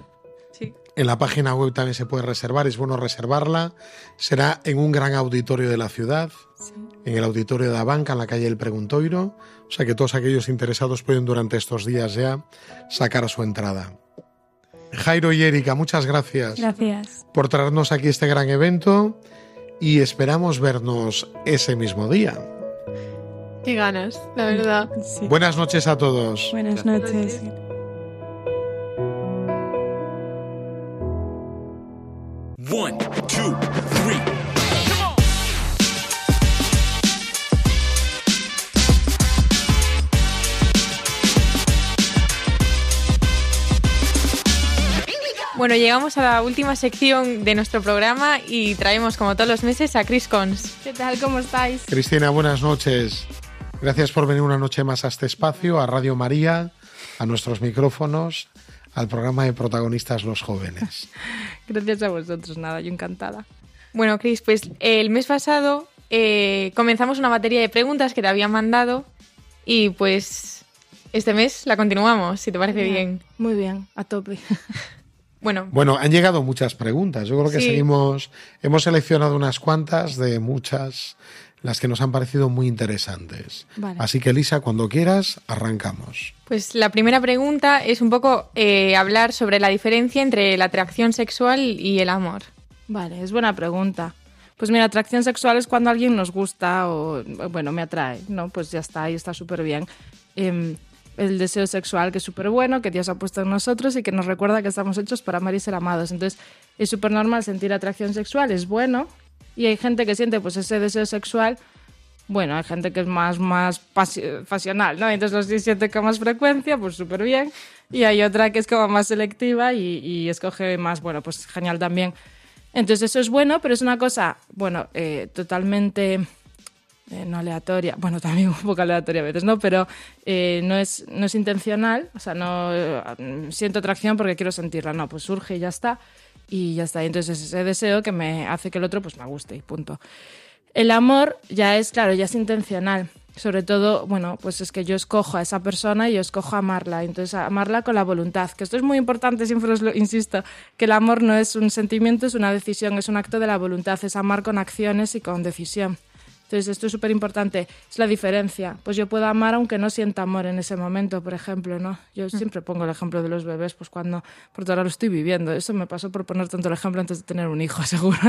[SPEAKER 3] Sí.
[SPEAKER 2] En la página web también se puede reservar, es bueno reservarla. Será en un gran auditorio de la ciudad, en el auditorio de la banca, en la calle El Preguntoiro. O sea que todos aquellos interesados pueden durante estos días ya sacar su entrada. Jairo y Erika, muchas gracias
[SPEAKER 8] Gracias.
[SPEAKER 2] por traernos aquí este gran evento y esperamos vernos ese mismo día.
[SPEAKER 3] Qué ganas, la verdad.
[SPEAKER 8] Sí.
[SPEAKER 2] Buenas noches a todos.
[SPEAKER 8] Buenas
[SPEAKER 3] Buenas
[SPEAKER 8] noches.
[SPEAKER 10] One, two, three.
[SPEAKER 3] Bueno, llegamos a la última sección de nuestro programa y traemos, como todos los meses, a Chris Cons.
[SPEAKER 11] ¿Qué tal? ¿Cómo estáis?
[SPEAKER 2] Cristina, buenas noches. Gracias por venir una noche más a este espacio, a Radio María, a nuestros micrófonos, al programa de protagonistas los jóvenes. [laughs]
[SPEAKER 11] Gracias a vosotros, nada, yo encantada.
[SPEAKER 3] Bueno, Chris, pues el mes pasado eh, comenzamos una batería de preguntas que te habían mandado y pues este mes la continuamos, si te parece bien.
[SPEAKER 11] Muy bien, a tope. [laughs]
[SPEAKER 3] Bueno,
[SPEAKER 2] Bueno, han llegado muchas preguntas. Yo creo que
[SPEAKER 3] Sí.
[SPEAKER 2] seguimos, hemos seleccionado unas cuantas de muchas, las que nos han parecido muy interesantes.
[SPEAKER 11] Vale.
[SPEAKER 2] Así que, Elisa, cuando quieras, arrancamos.
[SPEAKER 3] pues la primera pregunta es un poco eh, hablar sobre la diferencia entre la atracción sexual y el amor.
[SPEAKER 11] Vale, es buena pregunta. Pues mira, atracción sexual es cuando alguien nos gusta o, bueno, me atrae, ¿no? Pues ya está, ahí está súper bien. Em, el deseo sexual, que es súper bueno, que Dios ha puesto en nosotros y que nos recuerda que estamos hechos para amar y ser amados. Entonces, es súper normal sentir atracción sexual, es bueno. Y hay gente que siente pues ese deseo sexual Bueno, hay gente que es más, más pasi- pasional, ¿no? Entonces los 17 con más frecuencia, pues súper bien. Y hay otra que es como más selectiva y, y escoge más, bueno, pues genial también. Entonces eso es bueno, pero es una cosa, bueno, eh, totalmente eh, no aleatoria, bueno, también un poco aleatoria a veces, ¿no? Pero eh, no, es, no es intencional, o sea, no eh, siento atracción porque quiero sentirla, no, pues surge y ya está, y ya está. Entonces es ese deseo que me hace que el otro pues me guste y punto. El amor ya es, claro, ya es intencional. Sobre todo, bueno, pues es que yo escojo a esa persona y yo escojo amarla. Entonces, amarla con la voluntad. Que esto es muy importante, siempre os lo insisto, que el amor no es un sentimiento, es una decisión, es un acto de la voluntad, es amar con acciones y con decisión. Entonces, esto es súper importante. Es la diferencia. Pues yo puedo amar aunque no sienta amor en ese momento, por ejemplo, ¿no? Yo siempre pongo el ejemplo de los bebés, pues cuando, porque ahora lo estoy viviendo. Eso me pasó por poner tanto el ejemplo antes de tener un hijo, [laughs] seguro.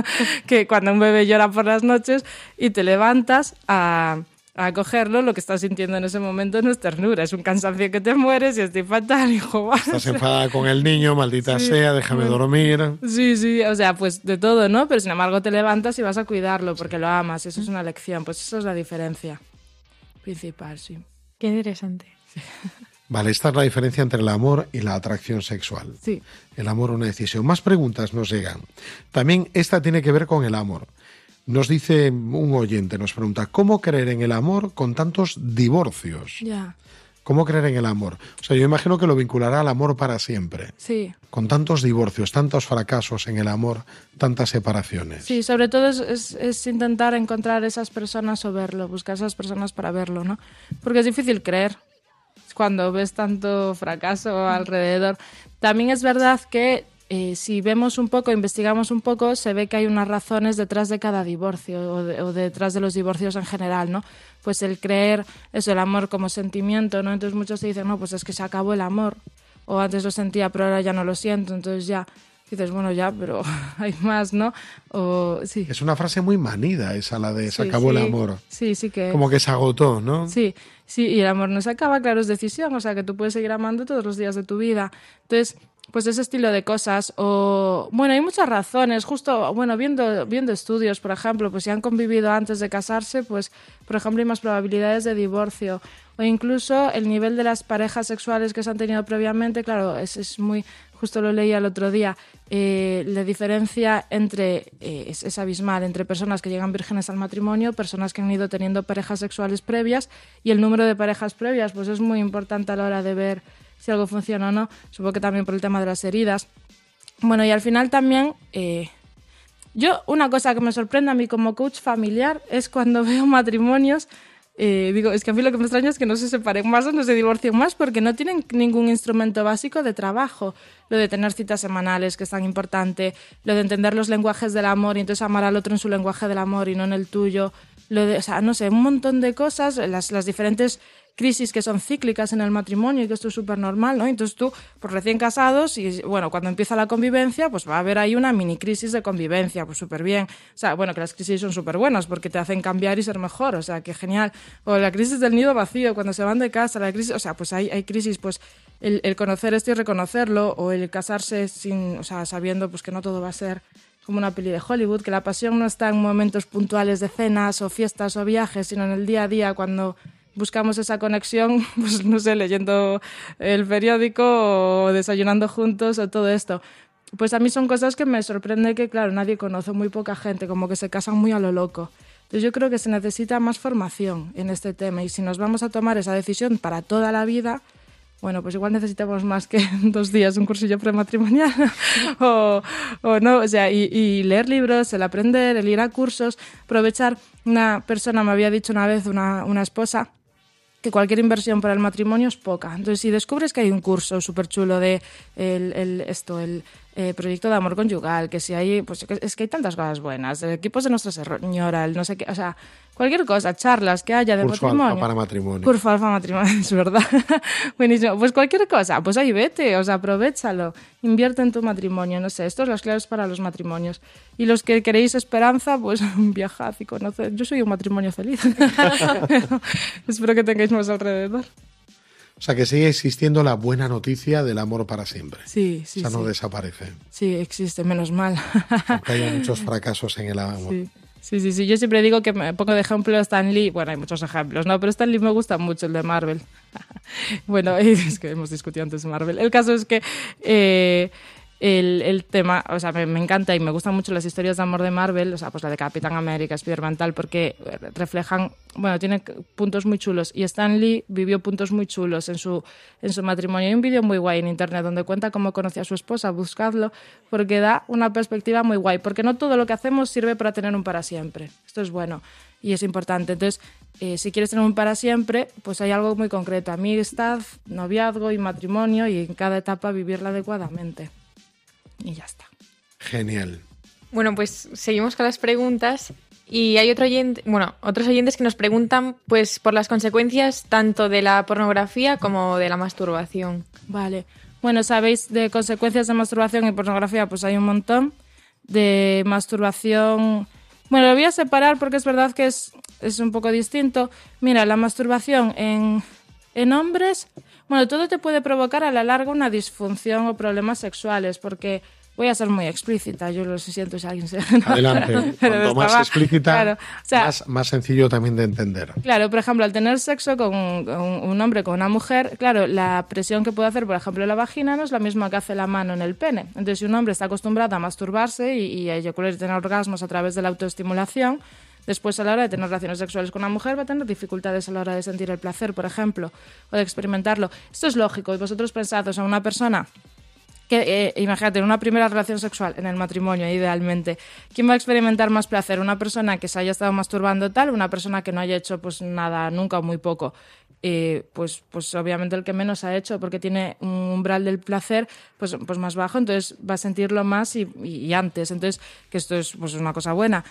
[SPEAKER 11] que cuando un bebé llora por las noches y te levantas a a cogerlo, lo que estás sintiendo en ese momento no es ternura, es un cansancio que te mueres y estoy fatal, [laughs] hijo.
[SPEAKER 2] Estás enfadada con el niño, maldita
[SPEAKER 11] Sí,
[SPEAKER 2] sea, déjame
[SPEAKER 11] bueno.
[SPEAKER 2] dormir.
[SPEAKER 11] Sí, sí, o sea, pues de todo, ¿no? Pero sin embargo te levantas y vas a cuidarlo porque lo amas, eso es una lección, pues eso es la diferencia principal, sí.
[SPEAKER 3] Qué interesante. [laughs]
[SPEAKER 2] Vale, esta es la diferencia entre el amor y la atracción sexual.
[SPEAKER 11] Sí.
[SPEAKER 2] El amor, una decisión. Más preguntas nos llegan. También esta tiene que ver con el amor. Nos dice un oyente, nos pregunta, ¿cómo creer en el amor con tantos divorcios?
[SPEAKER 11] Ya,
[SPEAKER 2] ¿Cómo creer en el amor? O sea, yo imagino que lo vinculará al amor para siempre.
[SPEAKER 11] sí.
[SPEAKER 2] Con tantos divorcios, tantos fracasos en el amor, tantas separaciones.
[SPEAKER 11] Sí, sobre todo es, es- es intentar encontrar esas personas o verlo, buscar esas personas para verlo, ¿no? Porque es difícil creer cuando ves tanto fracaso alrededor. También es verdad que eh, si vemos un poco, investigamos un poco, se ve que hay unas razones detrás de cada divorcio o, de- o detrás de los divorcios en general, ¿no? Pues el creer, eso, el amor como sentimiento, ¿no? Entonces muchos te dicen, no, pues es que se acabó el amor. O antes lo sentía, pero ahora ya no lo siento, entonces ya dices, bueno, ya, pero [laughs] hay más, ¿no? O sí.
[SPEAKER 2] Es una frase muy manida esa, la de se
[SPEAKER 11] Sí,
[SPEAKER 2] acabó
[SPEAKER 11] sí.
[SPEAKER 2] el amor.
[SPEAKER 11] Sí, sí que.
[SPEAKER 2] Como que se agotó, ¿no?
[SPEAKER 11] Sí, sí, y el amor no se acaba, claro, es decisión, o sea, que tú puedes seguir amando todos los días de tu vida. Entonces, pues ese estilo de cosas, o bueno, hay muchas razones, justo, bueno, viendo, viendo estudios, por ejemplo, pues si han convivido antes de casarse, pues, por ejemplo, hay más probabilidades de divorcio, o incluso el nivel de las parejas sexuales que se han tenido previamente, claro, es, es muy, justo lo leía el otro día, eh, la diferencia entre, eh, es, es abismal, entre personas que llegan vírgenes al matrimonio, personas que han ido teniendo parejas sexuales previas y el número de parejas previas, pues es muy importante a la hora de ver si algo funciona o no, supongo que también por el tema de las heridas. Bueno, y al final también, eh, yo una cosa que me sorprende a mí como coach familiar es cuando [laughs] veo matrimonios eh, digo, es que a mí lo que me extraña es que no se separen más o no se divorcien más porque no tienen ningún instrumento básico de trabajo. Lo de tener citas semanales, que es tan importante, lo de entender los lenguajes del amor y entonces amar al otro en su lenguaje del amor y no en el tuyo. Lo de, o sea, no sé, un montón de cosas, las, las diferentes crisis que son cíclicas en el matrimonio y que esto es súper normal, ¿no? Entonces tú, pues recién casados y bueno, cuando empieza la convivencia, pues va a haber ahí una mini crisis de convivencia, pues súper bien. O sea, bueno, que las crisis son súper buenas porque te hacen cambiar y ser mejor, o sea, que genial. O la crisis del nido vacío, cuando se van de casa, la crisis, o sea, pues hay, hay crisis, pues el, el conocer esto y reconocerlo, o el casarse sin, o sea, sabiendo pues que no todo va a ser como una peli de Hollywood, que la pasión no está en momentos puntuales de cenas o fiestas o viajes, sino en el día a día cuando buscamos esa conexión, [laughs] pues no sé, leyendo el periódico o desayunando juntos o todo esto. Pues a mí son cosas que me sorprende que, claro, nadie conoce, muy poca gente, como que se casan muy a lo loco. Entonces yo creo que se necesita más formación en este tema y si nos vamos a tomar esa decisión para toda la vida, bueno, pues igual necesitamos más que dos días un cursillo prematrimonial [laughs] o, o no, o sea, y, y leer libros, el aprender, el ir a cursos, aprovechar. Una persona me había dicho una vez, una, una esposa, que cualquier inversión para el matrimonio es poca. Entonces, si descubres que hay un curso súper chulo de el, el- esto, el eh, proyecto de amor conyugal, que si hay, pues es que hay tantas cosas buenas, eh, equipos de Nuestra Señora, el no sé qué, o sea, cualquier cosa, charlas que haya de
[SPEAKER 2] Curso
[SPEAKER 11] matrimonio.
[SPEAKER 2] alfa para matrimonio.
[SPEAKER 11] Curso alfa matrimonio, [laughs] es verdad. Buenísimo. Pues cualquier cosa, pues ahí vete, o sea, aprovechalo. Invierte en tu matrimonio, no sé, estos son las claves para los matrimonios. Y los que queréis esperanza, pues [laughs] viajad y conoced. Yo soy un matrimonio feliz. [laughs] Espero que tengáis más alrededor.
[SPEAKER 2] O sea, que sigue existiendo la buena noticia del amor para siempre.
[SPEAKER 11] Sí, sí,
[SPEAKER 2] o sea, no
[SPEAKER 11] sí.
[SPEAKER 2] desaparece.
[SPEAKER 11] Sí, existe, menos mal.
[SPEAKER 2] Aunque haya muchos [laughs] fracasos en el amor.
[SPEAKER 11] Sí. Sí, sí, sí. Yo siempre digo que me pongo de ejemplo a Stan Lee. Bueno, hay muchos ejemplos, ¿no? Pero Stan Lee me gusta mucho, el de Marvel. [laughs] bueno, [laughs] es que hemos discutido antes Marvel. El caso es que eh, el, el tema, o sea, me, me encanta y me gustan mucho las historias de amor de Marvel, o sea, pues la de Capitán América, Spider-Man, tal, porque reflejan, bueno, tiene puntos muy chulos. Y Stan Lee vivió puntos muy chulos en su, en su matrimonio. Hay un vídeo muy guay en internet donde cuenta cómo conoció a su esposa, buscadlo, porque da una perspectiva muy guay, porque no todo lo que hacemos sirve para tener un para siempre. Esto es bueno y es importante. Entonces, eh, si quieres tener un para siempre, pues hay algo muy concreto, amistad, noviazgo y matrimonio y en cada etapa vivirla adecuadamente. Y ya está.
[SPEAKER 2] Genial.
[SPEAKER 12] Bueno, pues seguimos con las preguntas y hay otro oyente, bueno, otros oyentes que nos preguntan pues por las consecuencias tanto de la pornografía como de la masturbación.
[SPEAKER 11] Vale. Bueno, sabéis de consecuencias de masturbación y pornografía, pues hay un montón. De masturbación. Bueno, lo voy a separar porque es verdad que es, es un poco distinto. Mira, la masturbación en, en hombres, bueno, todo te puede provocar a la larga una disfunción o problemas sexuales, porque voy a ser muy explícita, yo lo siento si alguien se...
[SPEAKER 2] Adelante.
[SPEAKER 11] Pero
[SPEAKER 2] Cuanto más
[SPEAKER 11] estaba-
[SPEAKER 2] explícita,
[SPEAKER 11] claro, o sea,
[SPEAKER 2] más, más sencillo también de entender.
[SPEAKER 11] Claro, por ejemplo, al tener sexo con un, hombre con una mujer, claro, la presión que puede hacer, por ejemplo, la vagina no es la misma que hace la mano en el pene. Entonces, si un hombre está acostumbrado a masturbarse y, y a eyacular y tener orgasmos a través de la autoestimulación, después a la hora de tener relaciones sexuales con una mujer va a tener dificultades a la hora de sentir el placer, por ejemplo, o de experimentarlo. Esto es lógico. Y vosotros pensad, o sea, una persona que, eh, imagínate, en una primera relación sexual, en el matrimonio, idealmente, ¿quién va a experimentar más placer? ¿Una persona que se haya estado masturbando tal una persona que no haya hecho pues nada, nunca o muy poco? Eh, pues, pues obviamente el que menos ha hecho, porque tiene un umbral del placer pues, pues más bajo, entonces va a sentirlo más y, y antes. Entonces, que esto es pues, una cosa buena.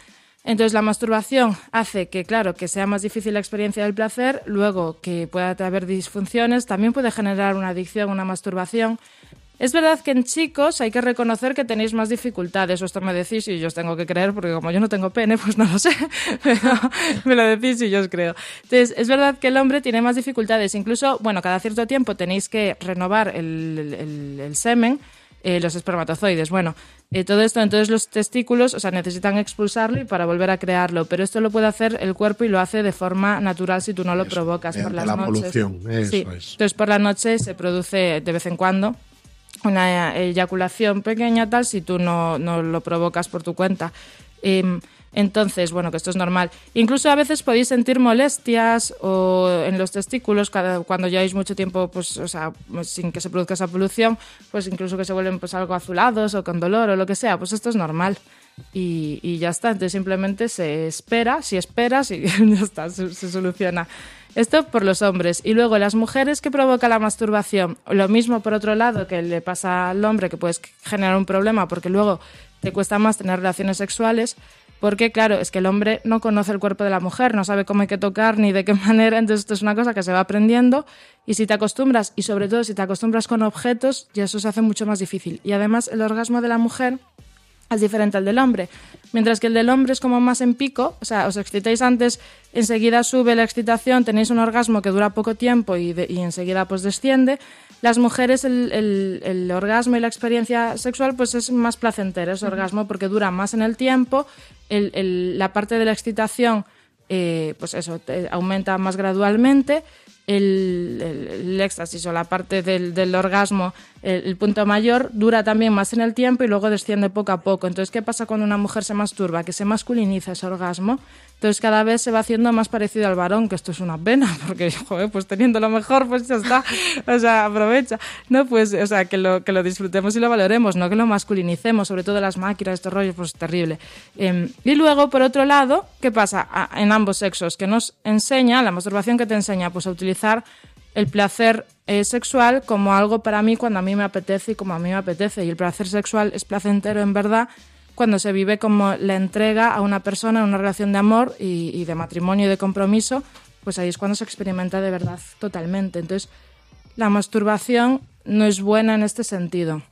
[SPEAKER 11] Entonces la masturbación hace que, claro, que sea más difícil la experiencia del placer, luego que pueda haber disfunciones, también puede generar una adicción, una masturbación. Es verdad que en chicos hay que reconocer que tenéis más dificultades, o esto me decís y yo os tengo que creer, porque como yo no tengo pene, [laughs] pues no lo sé, pero me lo decís y yo os creo. Entonces, es verdad que el hombre tiene más dificultades, incluso, bueno, cada cierto tiempo tenéis que renovar el, semen, eh, los espermatozoides, bueno, eh, todo esto, entonces los testículos, o sea, necesitan expulsarlo y para volver a crearlo, pero esto lo puede hacer el cuerpo y lo hace de forma natural si tú no lo provocas por las
[SPEAKER 2] la
[SPEAKER 11] noches.
[SPEAKER 2] polución, eso
[SPEAKER 11] Sí.
[SPEAKER 2] es.
[SPEAKER 11] Entonces por la noche se produce de vez en cuando una eyaculación pequeña tal si tú no, no lo provocas por tu cuenta. Em, entonces, bueno, que esto es normal. Incluso a veces podéis sentir molestias o en los testículos cuando lleváis mucho tiempo, pues, o sea, sin que se produzca esa polución, pues incluso que se vuelven pues algo azulados o con dolor o lo que sea, pues esto es normal. Y, y ya está, entonces simplemente se espera, si esperas y [laughs] ya está, se, se soluciona. Esto por los hombres. Y luego las mujeres que provoca la masturbación. Lo mismo por otro lado que le pasa al hombre, que puedes generar un problema porque luego te cuesta más tener relaciones sexuales. Porque, claro, es que el hombre no conoce el cuerpo de la mujer, no sabe cómo hay que tocar ni de qué [laughs] manera. Entonces, esto es una cosa que se va aprendiendo. Y si te acostumbras, y sobre todo si te acostumbras con objetos, ya eso se hace mucho más difícil. Y además, el orgasmo de la mujer es diferente al del hombre. Mientras que el del hombre es como más en pico, o sea, os excitáis antes, enseguida sube la excitación, tenéis un orgasmo que dura poco tiempo y, de- y enseguida pues desciende. Las mujeres el, el- el orgasmo y la experiencia sexual pues es más placentera, ese orgasmo, porque dura más en el tiempo, el- el- la parte de la excitación eh, pues eso, te- aumenta más gradualmente. El éxtasis o la parte del, del orgasmo, el, punto mayor, dura también más en el tiempo y luego desciende poco a poco. Entonces, ¿qué pasa cuando una mujer se masturba? Que se masculiniza ese orgasmo. Entonces, cada vez se va haciendo más parecido al varón, que esto es una pena, [laughs] porque, joder, pues teniendo lo mejor, pues ya está. O sea, aprovecha. No, pues, o sea, que lo, que lo disfrutemos y lo valoremos, no que lo masculinicemos, sobre todo las máquinas, estos rollos, pues terrible. Em, y luego, por otro lado, ¿qué pasa? En ambos sexos, que nos enseña, la masturbación que te enseña, pues a utilizar el placer eh, sexual como algo para mí cuando a mí me apetece y como a mí me apetece. Y el placer sexual es placentero en verdad cuando se vive como la entrega a una persona en una relación de amor y, y de matrimonio y de compromiso, pues ahí es cuando se experimenta de verdad totalmente. Entonces, la masturbación no es buena en este sentido.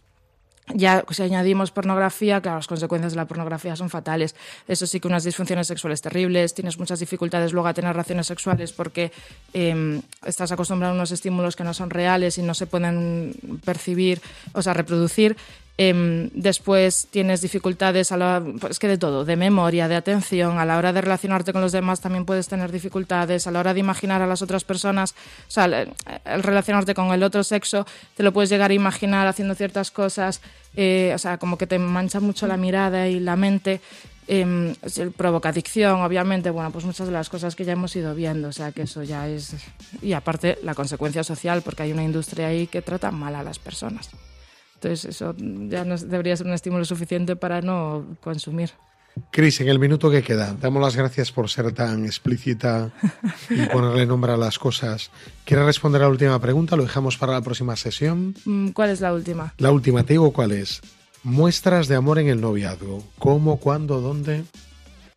[SPEAKER 11] Ya si añadimos pornografía, claro, las consecuencias de la pornografía son fatales. Eso sí que unas disfunciones sexuales terribles, tienes muchas dificultades luego a tener relaciones sexuales porque eh, estás acostumbrado a unos estímulos que no son reales y no se pueden percibir, o sea, reproducir. Em, después tienes dificultades a la, pues que de todo, de memoria, de atención, a la hora de relacionarte con los demás también puedes tener dificultades, a la hora de imaginar a las otras personas, o sea, el, el relacionarte con el otro sexo, te lo puedes llegar a imaginar haciendo ciertas cosas, eh, o sea, como que te mancha mucho la mirada y la mente. se- provoca adicción, obviamente, bueno, pues muchas de las cosas que ya hemos ido viendo, o sea, que eso ya es... Y aparte, la consecuencia social, porque hay una industria ahí que trata mal a las personas. Entonces, eso ya debería ser un estímulo suficiente para no consumir.
[SPEAKER 2] Cris, en el minuto que queda, damos las gracias por ser tan explícita y ponerle nombre a las cosas. ¿Quieres responder a la última pregunta? Lo dejamos para la próxima sesión.
[SPEAKER 11] Mm, ¿Cuál es la última?
[SPEAKER 2] La última, te digo cuál es. Muestras de amor en el noviazgo. ¿Cómo, cuándo, dónde?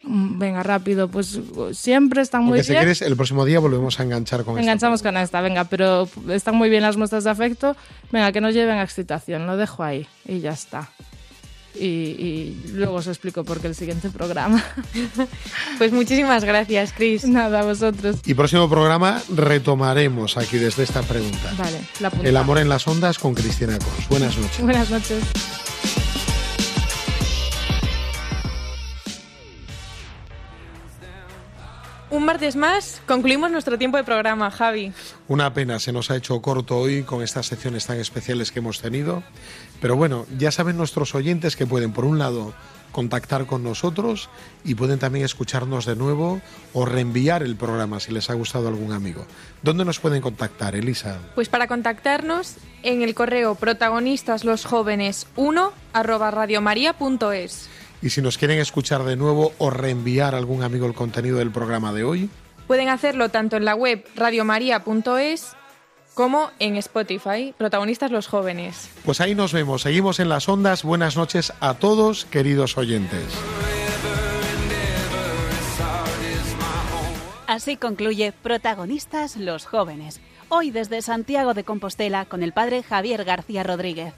[SPEAKER 11] Mm, Venga, rápido, pues siempre están muy
[SPEAKER 2] si
[SPEAKER 11] bien.
[SPEAKER 2] quieres, el próximo día volvemos a enganchar con.
[SPEAKER 11] Enganchamos con esta, venga, pero están muy bien las muestras de afecto. Venga, que nos lleven a excitación, lo dejo ahí y ya está. Y, y luego os explico por qué el siguiente programa. [laughs]
[SPEAKER 12] Pues muchísimas gracias, Cris.
[SPEAKER 11] Nada, a vosotros.
[SPEAKER 2] Y próximo programa retomaremos aquí desde esta pregunta.
[SPEAKER 11] Vale, la.
[SPEAKER 2] El amor en las ondas con Cristina Cos. Buenas noches.
[SPEAKER 11] Buenas noches.
[SPEAKER 12] Un martes más, concluimos nuestro tiempo de programa, Javi.
[SPEAKER 2] Una pena, se nos ha hecho corto hoy con estas secciones tan especiales que hemos tenido. Pero bueno, ya saben nuestros oyentes que pueden, por un lado, contactar con nosotros y pueden también escucharnos de nuevo o reenviar el programa si les ha gustado algún amigo. ¿Dónde nos pueden contactar, Elisa?
[SPEAKER 12] Pues para contactarnos en el correo protagonistas los jóvenes 1 arroba radiomaria.es.
[SPEAKER 2] Y si nos quieren escuchar de nuevo o reenviar a algún amigo el contenido del programa de hoy,
[SPEAKER 12] Pueden hacerlo tanto en la web radiomaria.es como en Spotify, protagonistas los jóvenes.
[SPEAKER 2] pues ahí nos vemos. Seguimos en las ondas. Buenas noches a todos, queridos oyentes.
[SPEAKER 1] Así concluye Protagonistas los jóvenes. Hoy desde Santiago de Compostela con el padre Javier García Rodríguez.